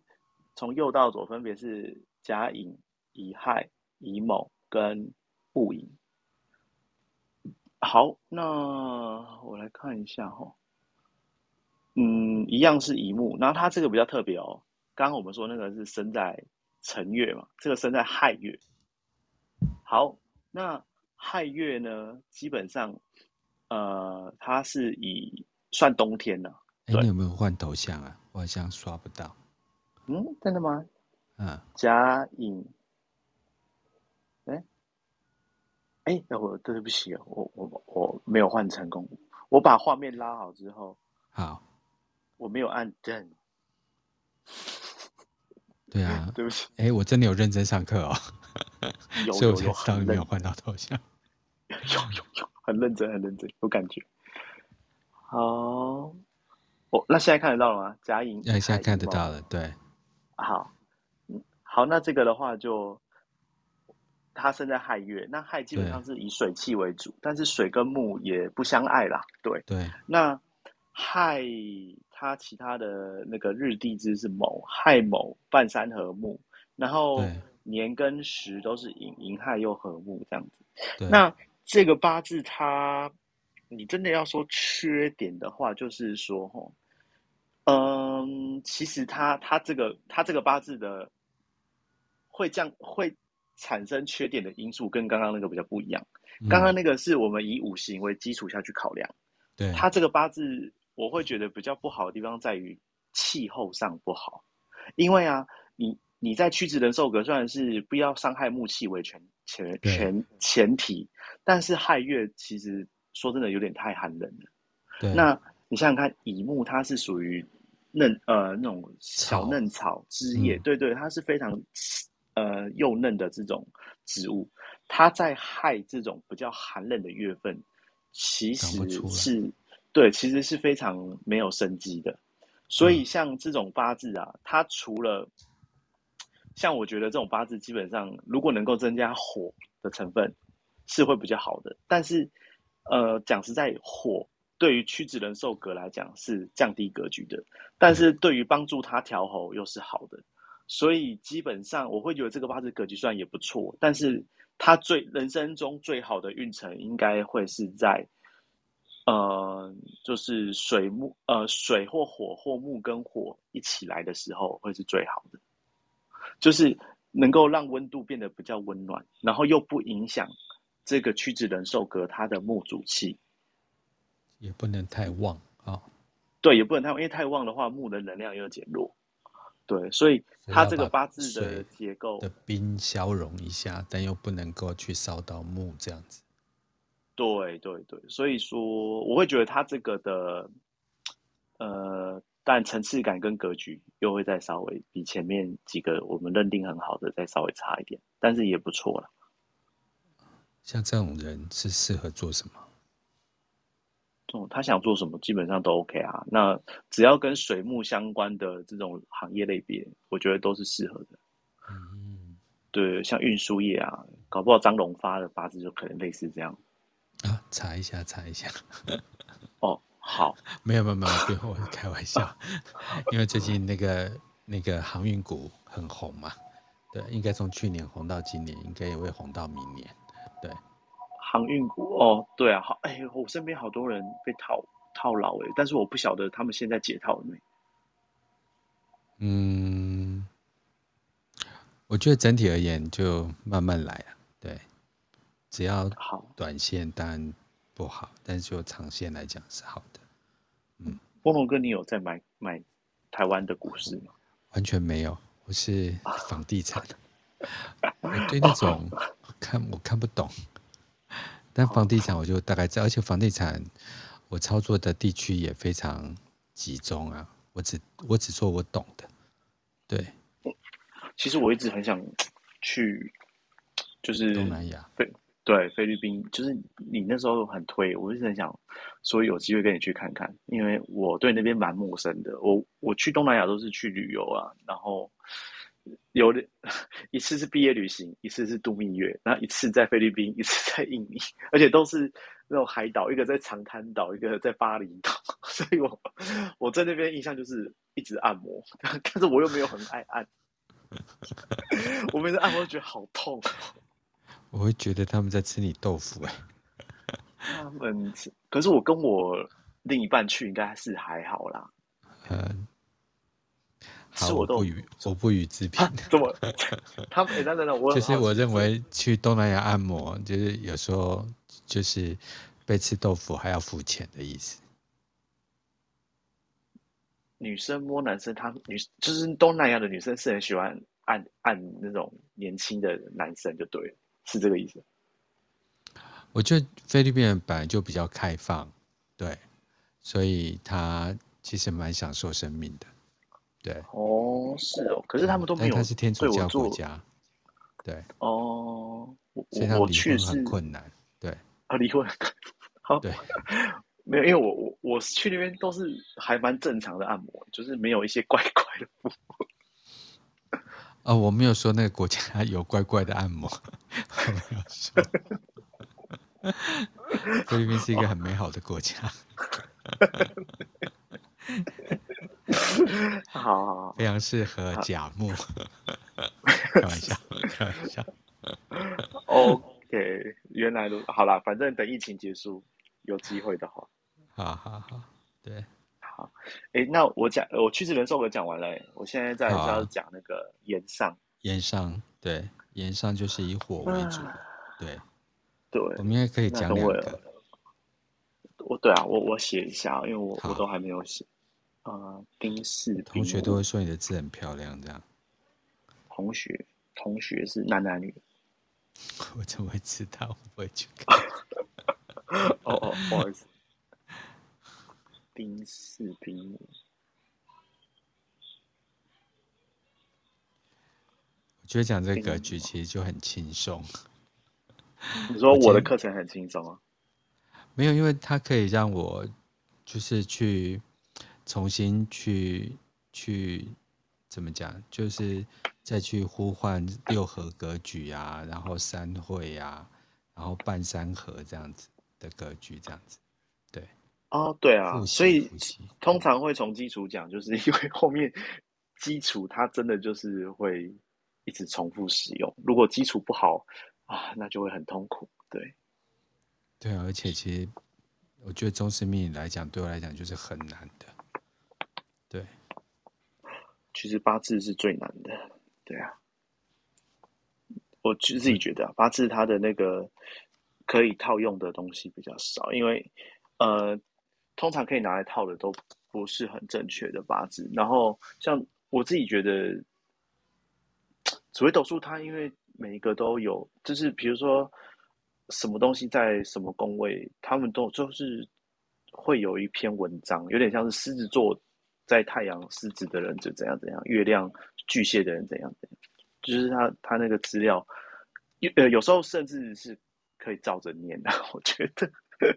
从右到左，分别是甲寅、乙亥、乙卯跟戊寅。好，那我来看一下哈，嗯，一样是乙木，然后它这个比较特别哦。刚刚我们说那个是生在辰月嘛，这个生在亥月。好，那亥月呢，基本上，呃，它是以算冬天的。哎，你有没有换头像啊？我好像刷不到。嗯，真的吗？嗯，甲寅。哎，哎，我对不起，我我我没有换成功。我把画面拉好之后，好，我没有按正。[LAUGHS] 对啊，[LAUGHS] 对不起。哎，我真的有认真上课哦，[LAUGHS] 所以我才知道你没有换到头像。有有有，很认真，很认真，有感觉。好，哦，那现在看得到了吗？甲寅，现在看得到了，对。好，嗯，好，那这个的话就，它生在亥月，那亥基本上是以水气为主，但是水跟木也不相爱啦，对。对。那亥。它其他的那个日地支是卯，亥卯半山合木，然后年跟时都是寅，寅亥又合木这样子。那这个八字它，你真的要说缺点的话，就是说，吼，嗯，其实他他这个他这个八字的会这样会产生缺点的因素，跟刚刚那个比较不一样。刚刚那个是我们以五行为基础下去考量，对，他这个八字。我会觉得比较不好的地方在于气候上不好，因为啊，你你在屈指人寿格虽然是不要伤害木气为全前前前提，但是亥月其实说真的有点太寒冷了。对，那你想想看，乙木它是属于嫩呃那种小嫩草枝叶，嗯、对对，它是非常呃幼嫩的这种植物，它在亥这种比较寒冷的月份，其实是。对，其实是非常没有生机的，所以像这种八字啊，它除了像我觉得这种八字，基本上如果能够增加火的成分，是会比较好的。但是，呃，讲实在，火对于屈指人寿阁来讲是降低格局的，但是对于帮助他调候又是好的。所以基本上我会觉得这个八字格局算也不错，但是他最人生中最好的运程应该会是在。呃，就是水木呃水或火或木跟火一起来的时候，会是最好的，就是能够让温度变得比较温暖，然后又不影响这个屈指人寿阁它的木主气，也不能太旺啊。哦、对，也不能太旺，因为太旺的话，木的能量又减弱。对，所以它这个八字的结构的冰消融一下，但又不能够去烧到木这样子。对对对，所以说我会觉得它这个的，呃，但层次感跟格局又会再稍微比前面几个我们认定很好的再稍微差一点，但是也不错了。像这种人是适合做什么？哦，他想做什么基本上都 OK 啊。那只要跟水木相关的这种行业类别，我觉得都是适合的。嗯，对，像运输业啊，搞不好张荣发的八字就可能类似这样。啊，查一下，查一下。哦，好，没有没有没有，我开玩笑，[LAUGHS] 因为最近那个那个航运股很红嘛，对，应该从去年红到今年，应该也会红到明年，对。航运股哦，对啊，好，哎，我身边好多人被套套牢哎，但是我不晓得他们现在解套了没。嗯，我觉得整体而言就慢慢来啊，对。只要好，短线当然不好，但是就长线来讲是好的。嗯，波龙哥，你有在买买台湾的股市吗？完全没有，我是 [LAUGHS] 房地产。我对那种看我看不懂，但房地产我就大概知道，而且房地产我操作的地区也非常集中啊。我只我只做我懂的。对，其实我一直很想去，就是东南亚。对。对，菲律宾就是你那时候很推，我一直很想说有机会跟你去看看，因为我对那边蛮陌生的。我我去东南亚都是去旅游啊，然后有一次是毕业旅行，一次是度蜜月，然后一次在菲律宾，一次在印尼，而且都是那种海岛，一个在长滩岛，一个在巴厘岛，[LAUGHS] 所以我我在那边印象就是一直按摩，[LAUGHS] 但是我又没有很爱按，[LAUGHS] 我每次按摩都觉得好痛。我会觉得他们在吃你豆腐哎，他们吃，可是我跟我另一半去应该是还好啦，嗯。好，我不予我不予置评。怎么？[LAUGHS] 他们等等等，我就是我认为去东南亚按摩，就是有时候就是被吃豆腐还要付钱的意思。女生摸男生，他女就是东南亚的女生是很喜欢按按那种年轻的男生，就对了，是这个意思。我觉得菲律宾人本来就比较开放，对，所以他其实蛮享受生命的。对哦，是哦，可是他们都没有。他是天主教国家，对哦，我我去是很困难，对啊，离婚好对，[LAUGHS] 没有，因为我我我去那边都是还蛮正常的按摩，就是没有一些怪怪的部分。哦，我没有说那个国家 [LAUGHS] 有怪怪的按摩，我没有说。菲律宾是一个很美好的国家。[LAUGHS] 好，好，好，非常适合甲木。[LAUGHS] 开玩笑，[LAUGHS] 开玩笑。OK，原来如好啦，反正等疫情结束，有机会的话。好好好，对，好。哎、欸，那我讲，我去世人寿我讲完了，我现在在要讲那个炎上。炎上，对，炎上就是以火为主，对，对。我们应该可以讲两个。我对啊，我我写一下，因为我我都还没有写。啊，丁氏同学都会说你的字很漂亮，这样。同学，同学是男男女？[LAUGHS] 我怎么会知道？我不会去看。[LAUGHS] 哦哦，不好意思。丁四丁五。我觉得讲这个格局其实就很轻松。你说我的课程很轻松啊？没有，因为它可以让我就是去。重新去去怎么讲？就是再去呼唤六合格局啊，然后三会啊，然后半三合这样子的格局，这样子。对。哦，对啊，所以通常会从基础讲，[LAUGHS] 就是因为后面基础它真的就是会一直重复使用。如果基础不好啊，那就会很痛苦。对。对啊，而且其实我觉得中式命理来讲，对我来讲就是很难的。对，其实八字是最难的，对啊，我自己觉得啊八字它的那个可以套用的东西比较少，因为呃，通常可以拿来套的都不是很正确的八字。然后像我自己觉得，紫微斗数它因为每一个都有，就是比如说什么东西在什么宫位，他们都就是会有一篇文章，有点像是狮子座。在太阳狮子的人就怎样怎样，月亮巨蟹的人怎样怎样，就是他他那个资料，有呃有时候甚至是可以照着念的，我觉得，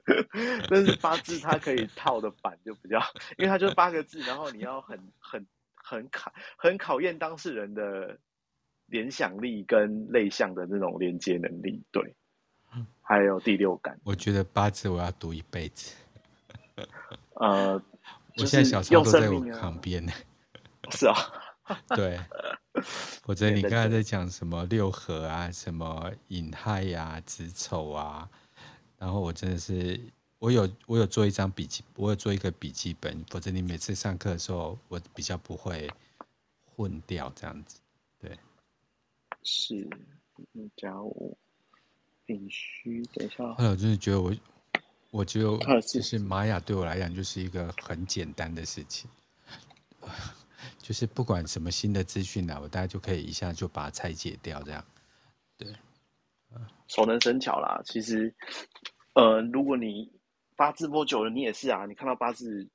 [LAUGHS] 但是八字它可以套的板就比较，因为它就八个字，然后你要很很很考很考验当事人的联想力跟类象的那种连接能力，对，还有第六感。我觉得八字我要读一辈子，呃。我现在小抄都在我旁边。呢，[LAUGHS] 是啊，[LAUGHS] 对，我觉得你刚才在讲什么六合啊，什么隐亥呀、子丑啊，然后我真的是，我有我有做一张笔记，我有做一个笔记本，否则你每次上课的时候，我比较不会混掉这样子，对，是，加我必须等一下，后来我真的觉得我。我就其实玛雅对我来讲就是一个很简单的事情，[LAUGHS] 就是不管什么新的资讯来，我大概就可以一下就把它拆解掉，这样。对，熟能生巧啦。其实，呃，如果你八字摸久了，你也是啊。你看到八字，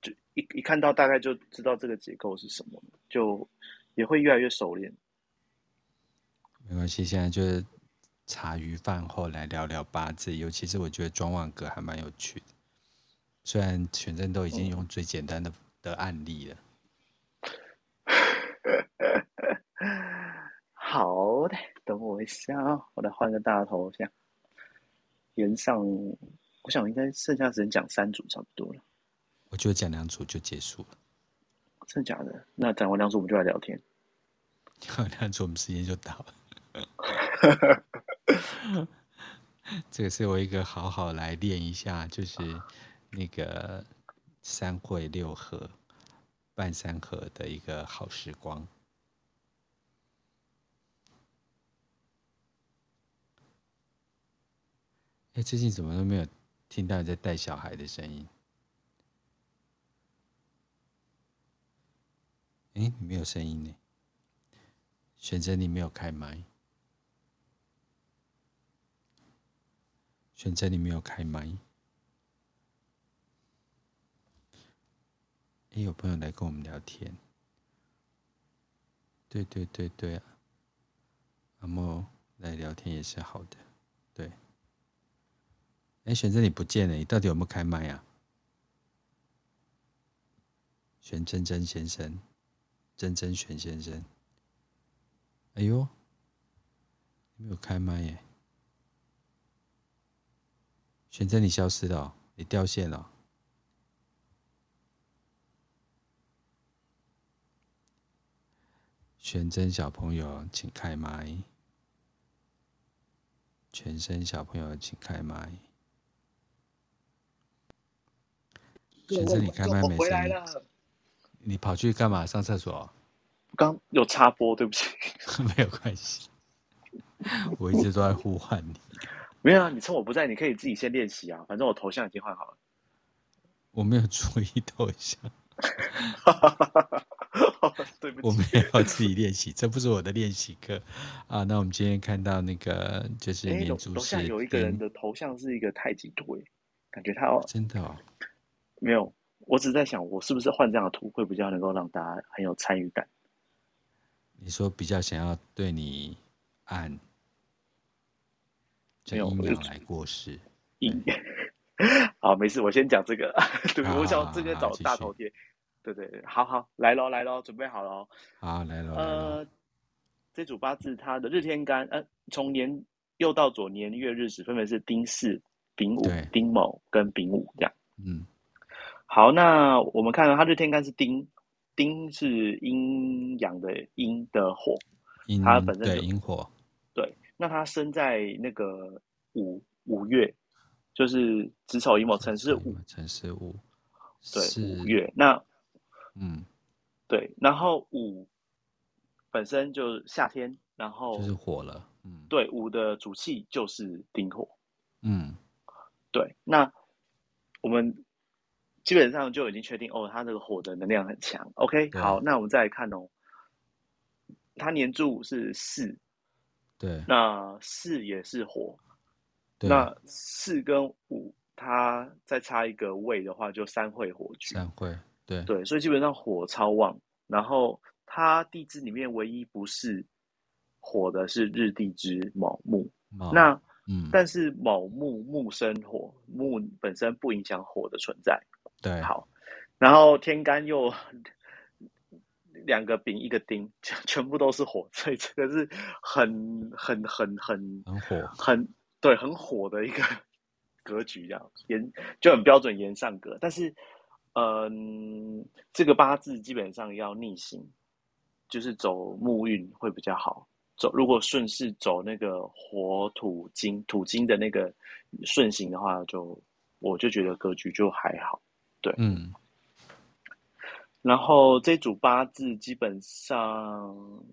就一一看到大概就知道这个结构是什么，就也会越来越熟练。没关系，现在就是。茶余饭后来聊聊八字，尤其是我觉得庄万格还蛮有趣的。虽然全镇都已经用最简单的、嗯、的案例了。[LAUGHS] 好的等我一下啊，我来换个大头像。原上，我想应该剩下只能讲三组差不多了。我觉得讲两组就结束了。真的假的？那讲完两组我们就来聊天。讲完两组我们时间就到了。[LAUGHS] [LAUGHS] 这个是我一个好好来练一下，就是那个三会六合、半三合的一个好时光。哎，最近怎么都没有听到你在带小孩的声音？哎，你没有声音呢。选择你没有开麦。选择你没有开麦。哎，有朋友来跟我们聊天。对对对对啊，阿莫来聊天也是好的，对。哎，选择你不见了，你到底有没有开麦啊？选真真先生，真真选先生。哎呦，没有开麦耶！选择你消失了哦，你掉线了哦。选真小朋友，请开麦。全身小朋友，请开麦。全真你开麦没声音。你跑去干嘛？上厕所？刚有插播，对不起。[LAUGHS] 没有关系，我一直都在呼唤你。没有啊，你趁我不在，你可以自己先练习啊。反正我头像已经换好了。我没有注意头像。[LAUGHS] 对不起，我没有自己练习，这不是我的练习课啊。那我们今天看到那个就是年主是，楼下有一个人的头像是一个太极图，感觉他哦，真的哦，没有。我只是在想，我是不是换这样的图会比较能够让大家很有参与感？你说比较想要对你按，就一秒来过世。[LAUGHS] 好，没事，我先讲这个。对，我想这个找大头贴。对对对，好好来喽来喽，准备好了。好来喽。呃，这组八字它的日天干，呃，从年右到左年月日时分别是丁巳、丙午、丁卯跟丙午这样。嗯。好，那我们看到它日天干是丁，丁是阴阳的阴的火，它本身对阴火。对，那他生在那个五五月，就是子丑寅卯辰是五，辰是五，对，五月。那嗯，对，然后五本身就夏天，然后就是火了。嗯，对，五的主气就是丁火。嗯，对，那我们。基本上就已经确定哦，它这个火的能量很强。OK，好，那我们再来看哦，它年柱是巳，对，那四也是火，那四跟五，它再差一个位的话，就三会火局。三会，对对，所以基本上火超旺。然后它地支里面唯一不是火的是日地支卯木，那嗯，但是卯木木生火，木本身不影响火的存在。对，好，然后天干又两个丙一个丁，[LAUGHS] 全部都是火，所以这个是很很很很很火，很对，很火的一个 [LAUGHS] 格局，这样炎就很标准炎上格。但是，嗯，这个八字基本上要逆行，就是走木运会比较好。走如果顺势走那个火土金土金的那个顺行的话，就我就觉得格局就还好。对，嗯，然后这组八字基本上，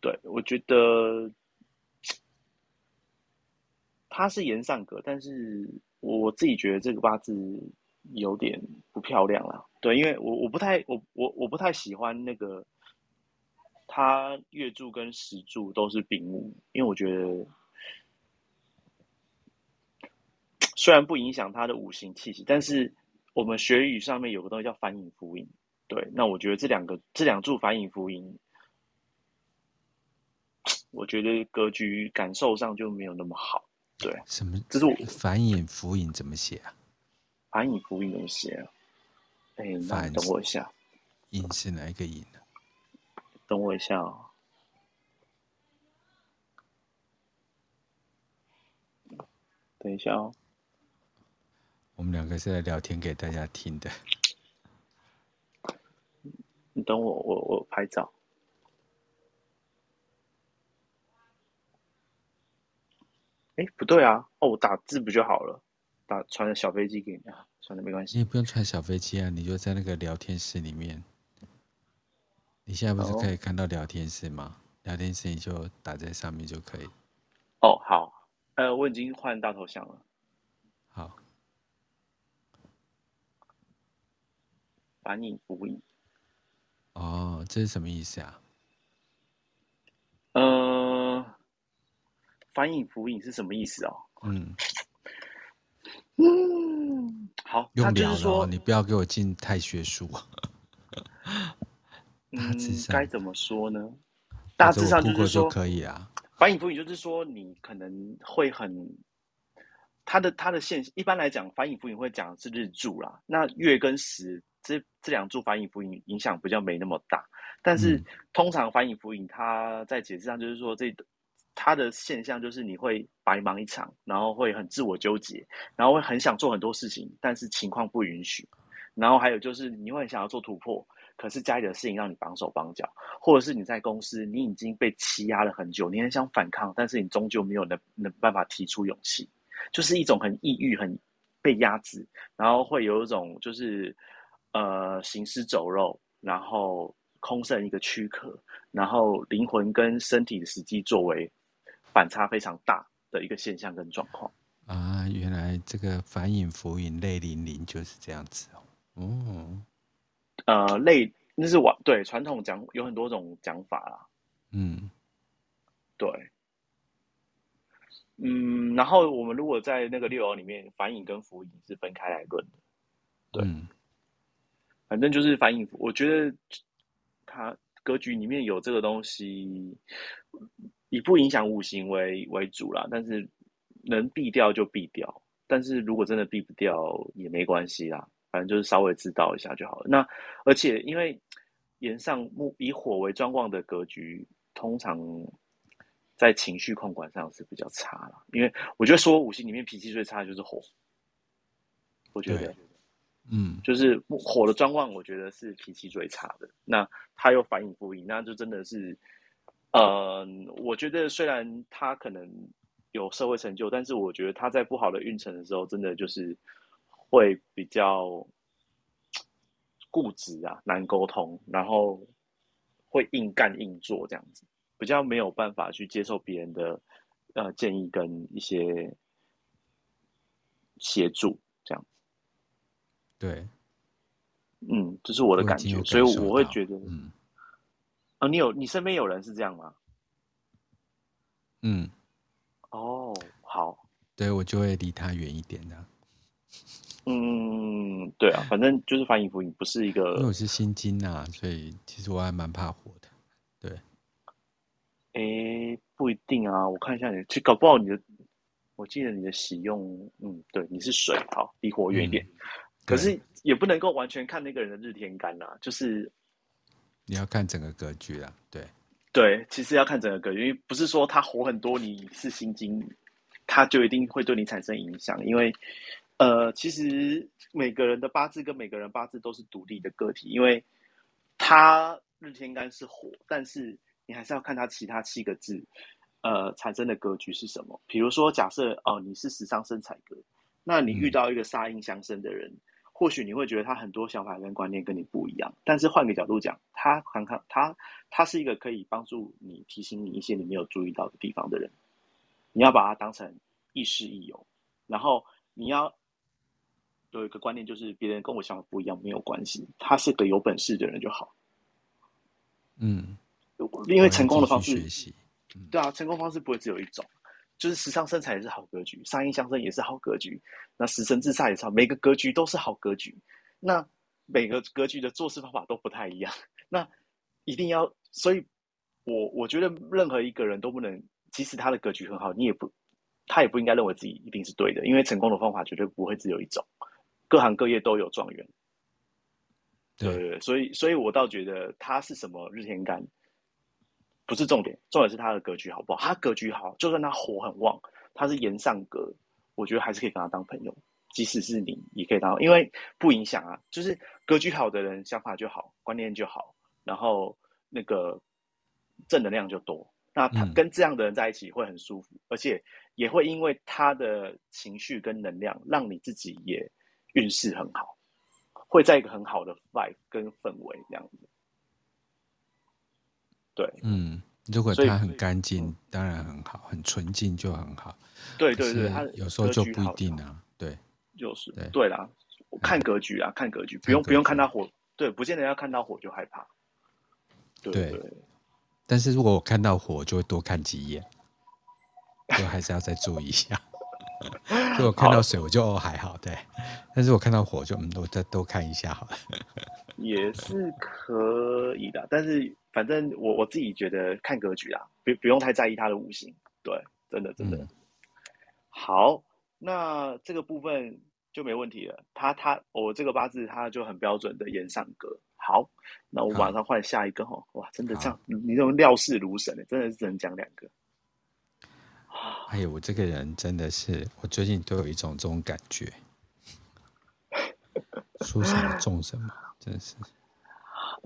对，我觉得它是炎上格，但是我自己觉得这个八字有点不漂亮了。对，因为我我不太我我我不太喜欢那个，他月柱跟时柱都是丙午，因为我觉得。虽然不影响他的五行气息，但是我们学语上面有个东西叫反影福音，对。那我觉得这两个这两柱反影福音，我觉得格局感受上就没有那么好。对，什么？这是我反影福音怎么写啊？反影福音怎么写？哎，那等我一下。影是哪一个影呢？等我一下哦。等一下哦。我们两个是来聊天给大家听的。你等我，我我拍照。哎，不对啊！哦，我打字不就好了？打传小飞机给你啊，算了，没关系。你也不用传小飞机啊，你就在那个聊天室里面。你现在不是可以看到聊天室吗？哦、聊天室你就打在上面就可以。哦，好，呃，我已经换大头像了。好。反影福音。哦，这是什么意思啊？呃。翻译福音是什么意思哦？嗯嗯，好，用了说你不要给我进太学术。[LAUGHS] 大致上该怎么说呢？大致上就是说可以啊。翻译福音就是说你可能会很，它的它的线一般来讲，翻译福音会讲是日柱啦。那月跟时这这两柱翻译福音影响比较没那么大，但是、嗯、通常翻译福音它在解释上就是说这。他的现象就是你会白忙一场，然后会很自我纠结，然后会很想做很多事情，但是情况不允许。然后还有就是你会很想要做突破，可是家里的事情让你绑手绑脚，或者是你在公司你已经被欺压了很久，你很想反抗，但是你终究没有能能办法提出勇气，就是一种很抑郁、很被压制，然后会有一种就是呃行尸走肉，然后空剩一个躯壳，然后灵魂跟身体的实际作为。反差非常大的一个现象跟状况啊！原来这个反影浮影泪淋淋就是这样子哦。哦，呃，泪那是我对传统讲有很多种讲法啦。嗯，对，嗯，然后我们如果在那个六爻里面，反影跟浮影是分开来论的。对，嗯、反正就是反影，我觉得它格局里面有这个东西。以不影响五行为为主啦，但是能避掉就避掉，但是如果真的避不掉也没关系啦，反正就是稍微知道一下就好了。那而且因为炎上木以火为专旺的格局，通常在情绪控管上是比较差啦。因为我觉得说五行里面脾气最差的就是火，我觉得，嗯，就是火的专旺，我觉得是脾气最差的。那他又反影不赢，那就真的是。呃，我觉得虽然他可能有社会成就，但是我觉得他在不好的运程的时候，真的就是会比较固执啊，难沟通，然后会硬干硬做这样子，比较没有办法去接受别人的呃建议跟一些协助。对，嗯，这是我的感觉，所以我会觉得，嗯。啊，你有你身边有人是这样吗？嗯，哦，好，对我就会离他远一点的。[LAUGHS] 嗯，对啊，反正就是反影福影不是一个，因为我是心金啊，所以其实我还蛮怕火的。对，诶，不一定啊，我看一下你，其实搞不好你的，我记得你的使用，嗯，对，你是水，好，离火远一点。嗯，可是也不能够完全看那个人的日天干啊，就是。你要看整个格局啦，对，对，其实要看整个格局，因为不是说他火很多，你是心经，他就一定会对你产生影响。因为，呃，其实每个人的八字跟每个人八字都是独立的个体，因为他日天干是火，但是你还是要看他其他七个字，呃，产生的格局是什么。比如说，假设哦、呃，你是时尚生财格，那你遇到一个杀印相生的人。嗯或许你会觉得他很多想法跟观念跟你不一样，但是换个角度讲，他看看他，他是一个可以帮助你、提醒你一些你没有注意到的地方的人。你要把他当成亦师亦友，然后你要有一个观念，就是别人跟我想法不一样没有关系，他是个有本事的人就好。嗯，因为成功的方式，嗯、对啊，成功方式不会只有一种。就是时尚身材也是好格局，杀印相生也是好格局，那食神自煞也是好，每个格局都是好格局。那每个格局的做事方法都不太一样，那一定要，所以我我觉得任何一个人都不能，即使他的格局很好，你也不，他也不应该认为自己一定是对的，因为成功的方法绝对不会只有一种，各行各业都有状元。对对对，所以所以我倒觉得他是什么日天干。不是重点，重点是他的格局好不好？他格局好，就算他火很旺，他是炎上格，我觉得还是可以跟他当朋友，即使是你也可以当，因为不影响啊。就是格局好的人，想法就好，观念就好，然后那个正能量就多。那他跟这样的人在一起会很舒服，嗯、而且也会因为他的情绪跟能量，让你自己也运势很好，会在一个很好的 vibe 跟氛围这样子。对，嗯。如果它很干净，当然很好，很纯净就很好。对对对，它有时候就不一定啊。对，就是对对啦，看格局啊，看格局，不用不用看到火，对，不见得要看到火就害怕。对，但是如果我看到火，就会多看几眼，就还是要再注意一下。如果看到水，我就哦还好，对。但是我看到火，就嗯，我再多看一下好了。也是可以的，但是。反正我我自己觉得看格局啦，不不用太在意他的五行，对，真的真的。嗯、好，那这个部分就没问题了。他他我这个八字他就很标准的炎上格。好，那我马上换下一个哈。哇，真的这样，你这种料事如神的，真的是只能讲两个。哎呦，我这个人真的是，我最近都有一种这种感觉。[LAUGHS] 说什么重什么，真的是。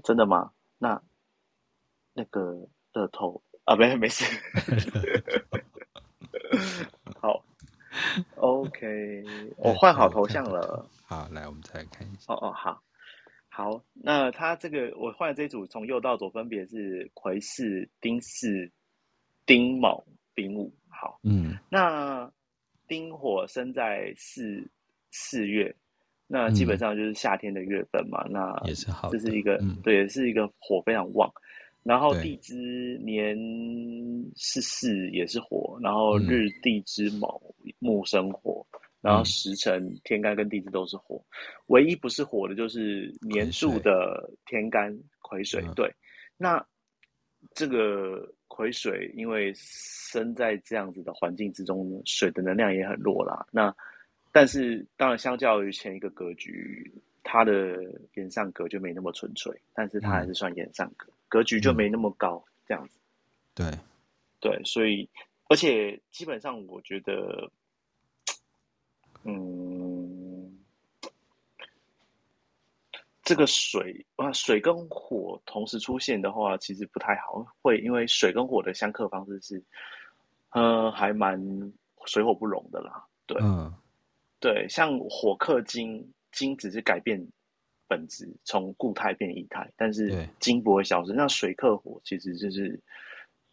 真的吗？那。那个乐透啊，没没事。好，OK，[LAUGHS] 我换好头像了。好，来，我们再来看一下。哦哦，好，好。那他这个我换的这一组，从右到左分别是癸巳、丁巳、丁卯、丙午。好，嗯，那丁火生在四四月，那基本上就是夏天的月份嘛。嗯、那也是好，这是一个、嗯、对，是一个火非常旺。然后地支年是巳也是火，然后日地支卯木生火，嗯、然后时辰天干跟地支都是火，唯一不是火的就是年柱的天干癸水。对，嗯、那这个癸水因为生在这样子的环境之中，水的能量也很弱啦。那但是当然相较于前一个格局，它的延上格就没那么纯粹，但是它还是算延上格。嗯格局就没那么高，嗯、这样子。对，对，所以，而且基本上，我觉得，嗯，这个水啊，水跟火同时出现的话，其实不太好，会因为水跟火的相克方式是，呃，还蛮水火不容的啦。对，嗯、对，像火克金，金只是改变。本质从固态变液态，但是金不会消失。那水克火，其实就是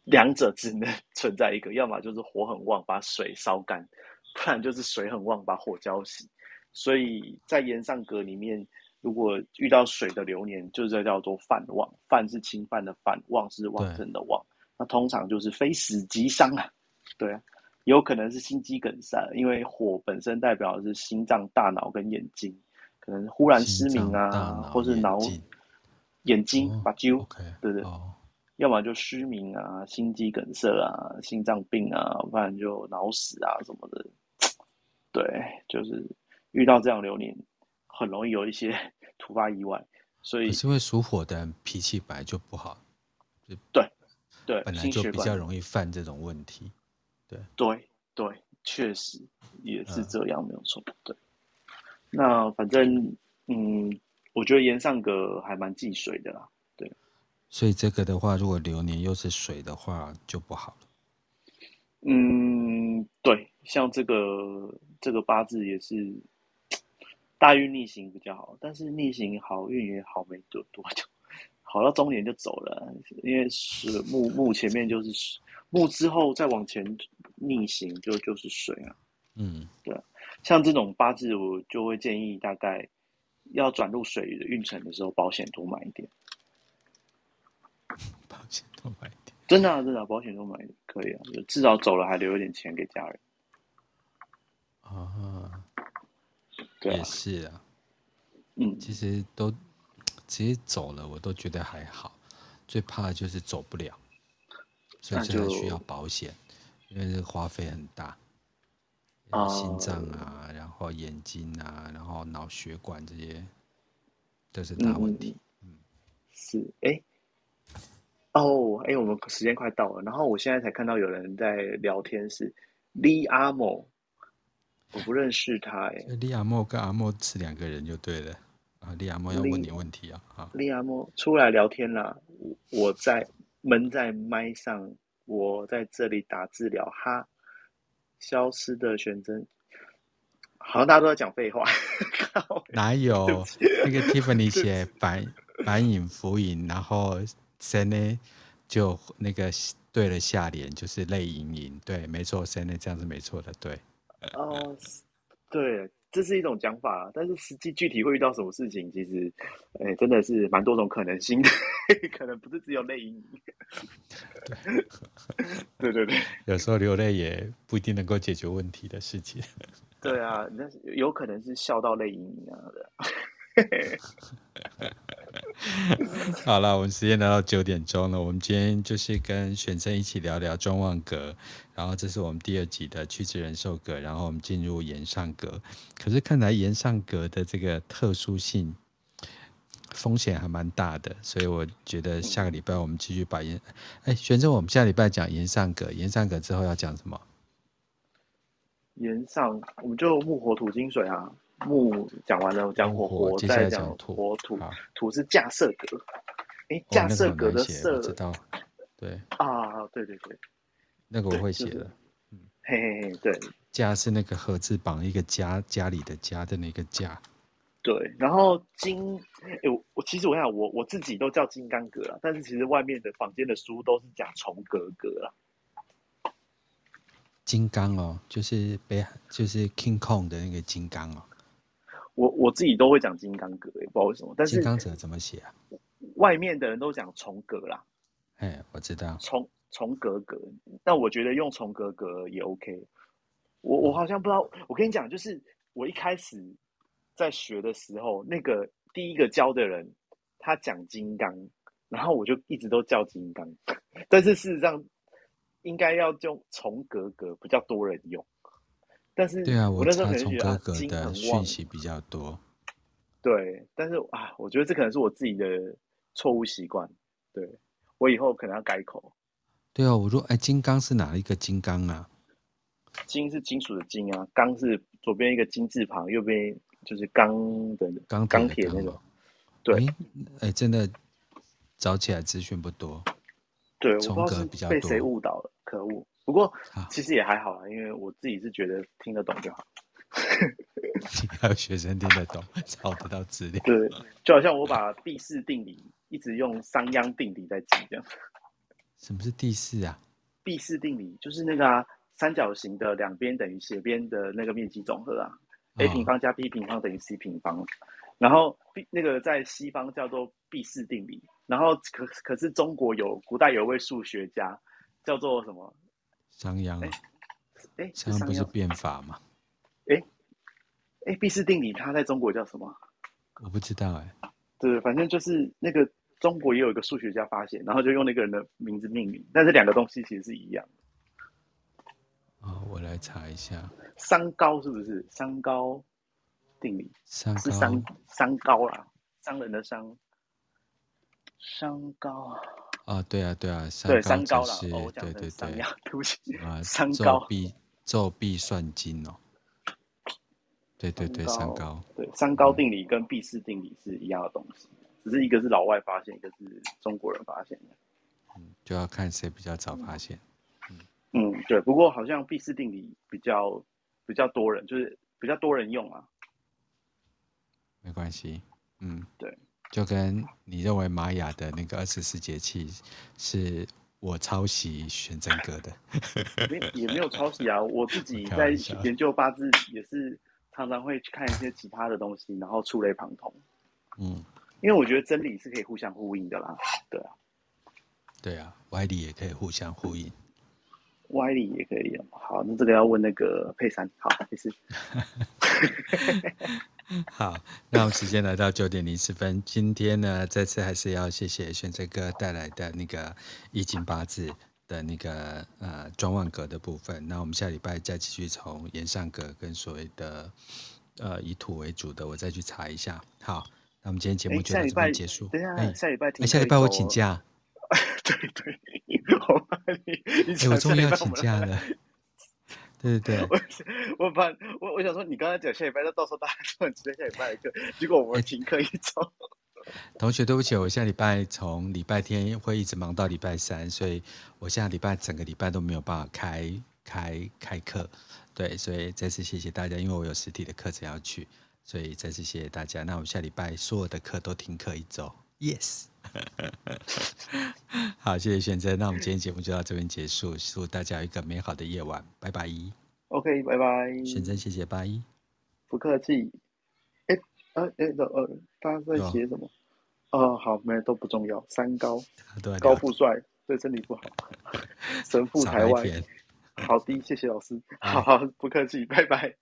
两者只能 [LAUGHS] 存在一个，要么就是火很旺把水烧干，不然就是水很旺把火浇熄。所以在炎上格里面，如果遇到水的流年，就是叫做犯旺。犯是侵犯的犯，旺是旺盛的旺。那通常就是非死即伤啊。对啊，有可能是心肌梗塞，因为火本身代表的是心脏、大脑跟眼睛。可能忽然失明啊，或是脑眼睛把揪，对不对？要么就失明啊，心肌梗塞啊，心脏病啊，不然就脑死啊什么的。对，就是遇到这样流年，很容易有一些 [LAUGHS] 突发意外。所以，是因为属火的人脾气本来就不好，对对，对本来就比较容易犯这种问题。对对对，确实也是这样，没有错。对。那反正，嗯，我觉得炎上格还蛮忌水的啦，对。所以这个的话，如果流年又是水的话，就不好了。嗯，对，像这个这个八字也是大运逆行比较好，但是逆行好运也好没多多久，[LAUGHS] 好到中年就走了，因为是木木前面就是木之后再往前逆行就就是水啊。嗯，对。像这种八字，我就会建议大概要转入水的运程的时候，保险多买一点。[LAUGHS] 保险多买一点，真的啊，真的啊，保险多买一点可以啊，就至少走了还留一点钱给家人。啊，对啊，也是啊。嗯，其实都其实走了，我都觉得还好。最怕的就是走不了，所以这个需要保险，因为这个花费很大。心脏啊，呃、然后眼睛啊，然后脑血管这些都是大问题。嗯，嗯是哎，哦哎，我们时间快到了，然后我现在才看到有人在聊天是，是 Lee Amo 我不认识他哎。利阿莫跟阿莫是两个人就对了啊。利阿莫要问你问题啊。好，利阿莫出来聊天啦。我在闷在麦上，我在这里打字聊哈。消失的选择，好像大家都在讲废话。[LAUGHS] 哪有那个 Tiffany 写反反影浮影，然后 Sene 就那个对了下联，就是泪盈盈。对，没错，Sene 这样是没错的。对。哦，对，这是一种讲法，但是实际具体会遇到什么事情，其实，哎，真的是蛮多种可能性的，[LAUGHS] 可能不是只有泪盈盈。对，对对对，有时候流泪也不一定能够解决问题的事情。[LAUGHS] 对啊，那有可能是笑到泪盈盈啊的。[LAUGHS] 好了，我们时间来到九点钟了。我们今天就是跟玄生一起聊聊庄万阁，然后这是我们第二集的曲直人寿阁，然后我们进入岩上阁。可是看来岩上阁的这个特殊性风险还蛮大的，所以我觉得下个礼拜我们继续把岩哎，玄真，我们下礼拜讲岩上阁，岩上阁之后要讲什么？岩上我们就木火土金水啊。木讲完了，讲火火，再讲火土。土是架设阁，哎，架设阁的设，知道？对啊，对对对，那个我会写的。嗯，嘿嘿嘿，对，家是那个禾字旁一个家，家里的家的那个家。对，然后金，哎，我我其实我想我我自己都叫金刚格了，但是其实外面的房间的书都是讲重格格了。金刚哦，就是北海，就是 King Kong 的那个金刚哦。我我自己都会讲金刚格，也不知道为什么。但是金刚者怎么写啊？外面的人都讲重格啦。哎，我知道。重重格格，但我觉得用重格格也 OK。我我好像不知道，我跟你讲，就是我一开始在学的时候，那个第一个教的人他讲金刚，然后我就一直都叫金刚。[LAUGHS] 但是事实上，应该要用重格格比较多人用。但是对啊，我那时候可能觉得金的讯息比较多。对，但是啊，我觉得这可能是我自己的错误习惯。对，我以后可能要改口。对啊，我说哎，金刚是哪一个金刚啊？金是金属的金啊，钢是左边一个金字旁，右边就是钢的钢钢铁那种。对，哎，真的找起来资讯不多。对，我不知道是被谁误导了，可恶。不过其实也还好啊，因为我自己是觉得听得懂就好。[LAUGHS] 还有学生听得懂，找得到资料。对，就好像我把毕氏定理一直用商鞅定理在记这样。什么是第四啊？毕氏定理就是那个啊，三角形的两边等于斜边的那个面积总和啊。哦、a 平方加 b 平方等于 c 平方。然后那个在西方叫做毕氏定理。然后可可是中国有古代有位数学家叫做什么？商鞅，哎，商鞅不是变法吗？哎，哎，毕氏定理它在中国叫什么？我不知道哎。对，反正就是那个中国也有一个数学家发现，然后就用那个人的名字命名，但是两个东西其实是一样的。哦，我来查一下，三高是不是？三高定理？商是三三高啦，商人的商，商高。啊，对啊，对啊，三高是，哦、对对对，[LAUGHS] 啊，三高，奏必奏必算经哦，对对对，三高，对，三高定理跟毕氏定理是一样的东西，嗯，只是一个是老外发现，一个是中国人发现的，嗯，就要看谁比较早发现，嗯嗯，对，不过好像毕氏定理比较比较多人，就是比较多人用啊，没关系，嗯，对。就跟你认为玛雅的那个二十四节气是我抄袭玄真哥的，也没有抄袭啊。我自己 [LAUGHS] 在研究八字也是常常会去看一些其他的东西，然后触类旁通。嗯，因为我觉得真理是可以互相呼应的啦。对啊，对啊，歪理也可以互相呼应，歪理也可以。好，那这个要问那个佩珊。好，没事。[LAUGHS] 好，那我们时间来到九点零十分。今天呢，再次还是要谢谢玄哲哥带来的那个易经八字的那个呃庄万格的部分。那我们下礼拜再继续从延上格跟所谓的呃以土为主的，我再去查一下。好，那我们今天节目就到这边结束。等一下，欸、下礼拜听、欸、下礼拜我请假。[LAUGHS] 对对，我怕你。哎、欸，我终于要请假了。对对对。我 [LAUGHS] 我怕我我想说，你刚才讲下礼拜，那到时候大家就很期待下礼拜的课，结果我们停课一周。欸、[LAUGHS] 同学，对不起，我下礼拜从礼拜天会一直忙到礼拜三，所以我下礼拜整个礼拜都没有办法开开开课。对，所以再次谢谢大家，因为我有实体的课程要去，所以再次谢谢大家。那我们下礼拜所有的课都停课一周，yes。[LAUGHS] 好，谢谢选择。那我们今天节目就到这边结束，祝大家有一个美好的夜晚，拜拜。OK，拜拜。选择，谢谢，拜。不客气。哎，呃，哎，呃，大家在写什么？哦，好，没都不重要。三高，高富帅对身体不好。[LAUGHS] 神父台湾。好的，谢谢老师。好，好，不客气，拜拜。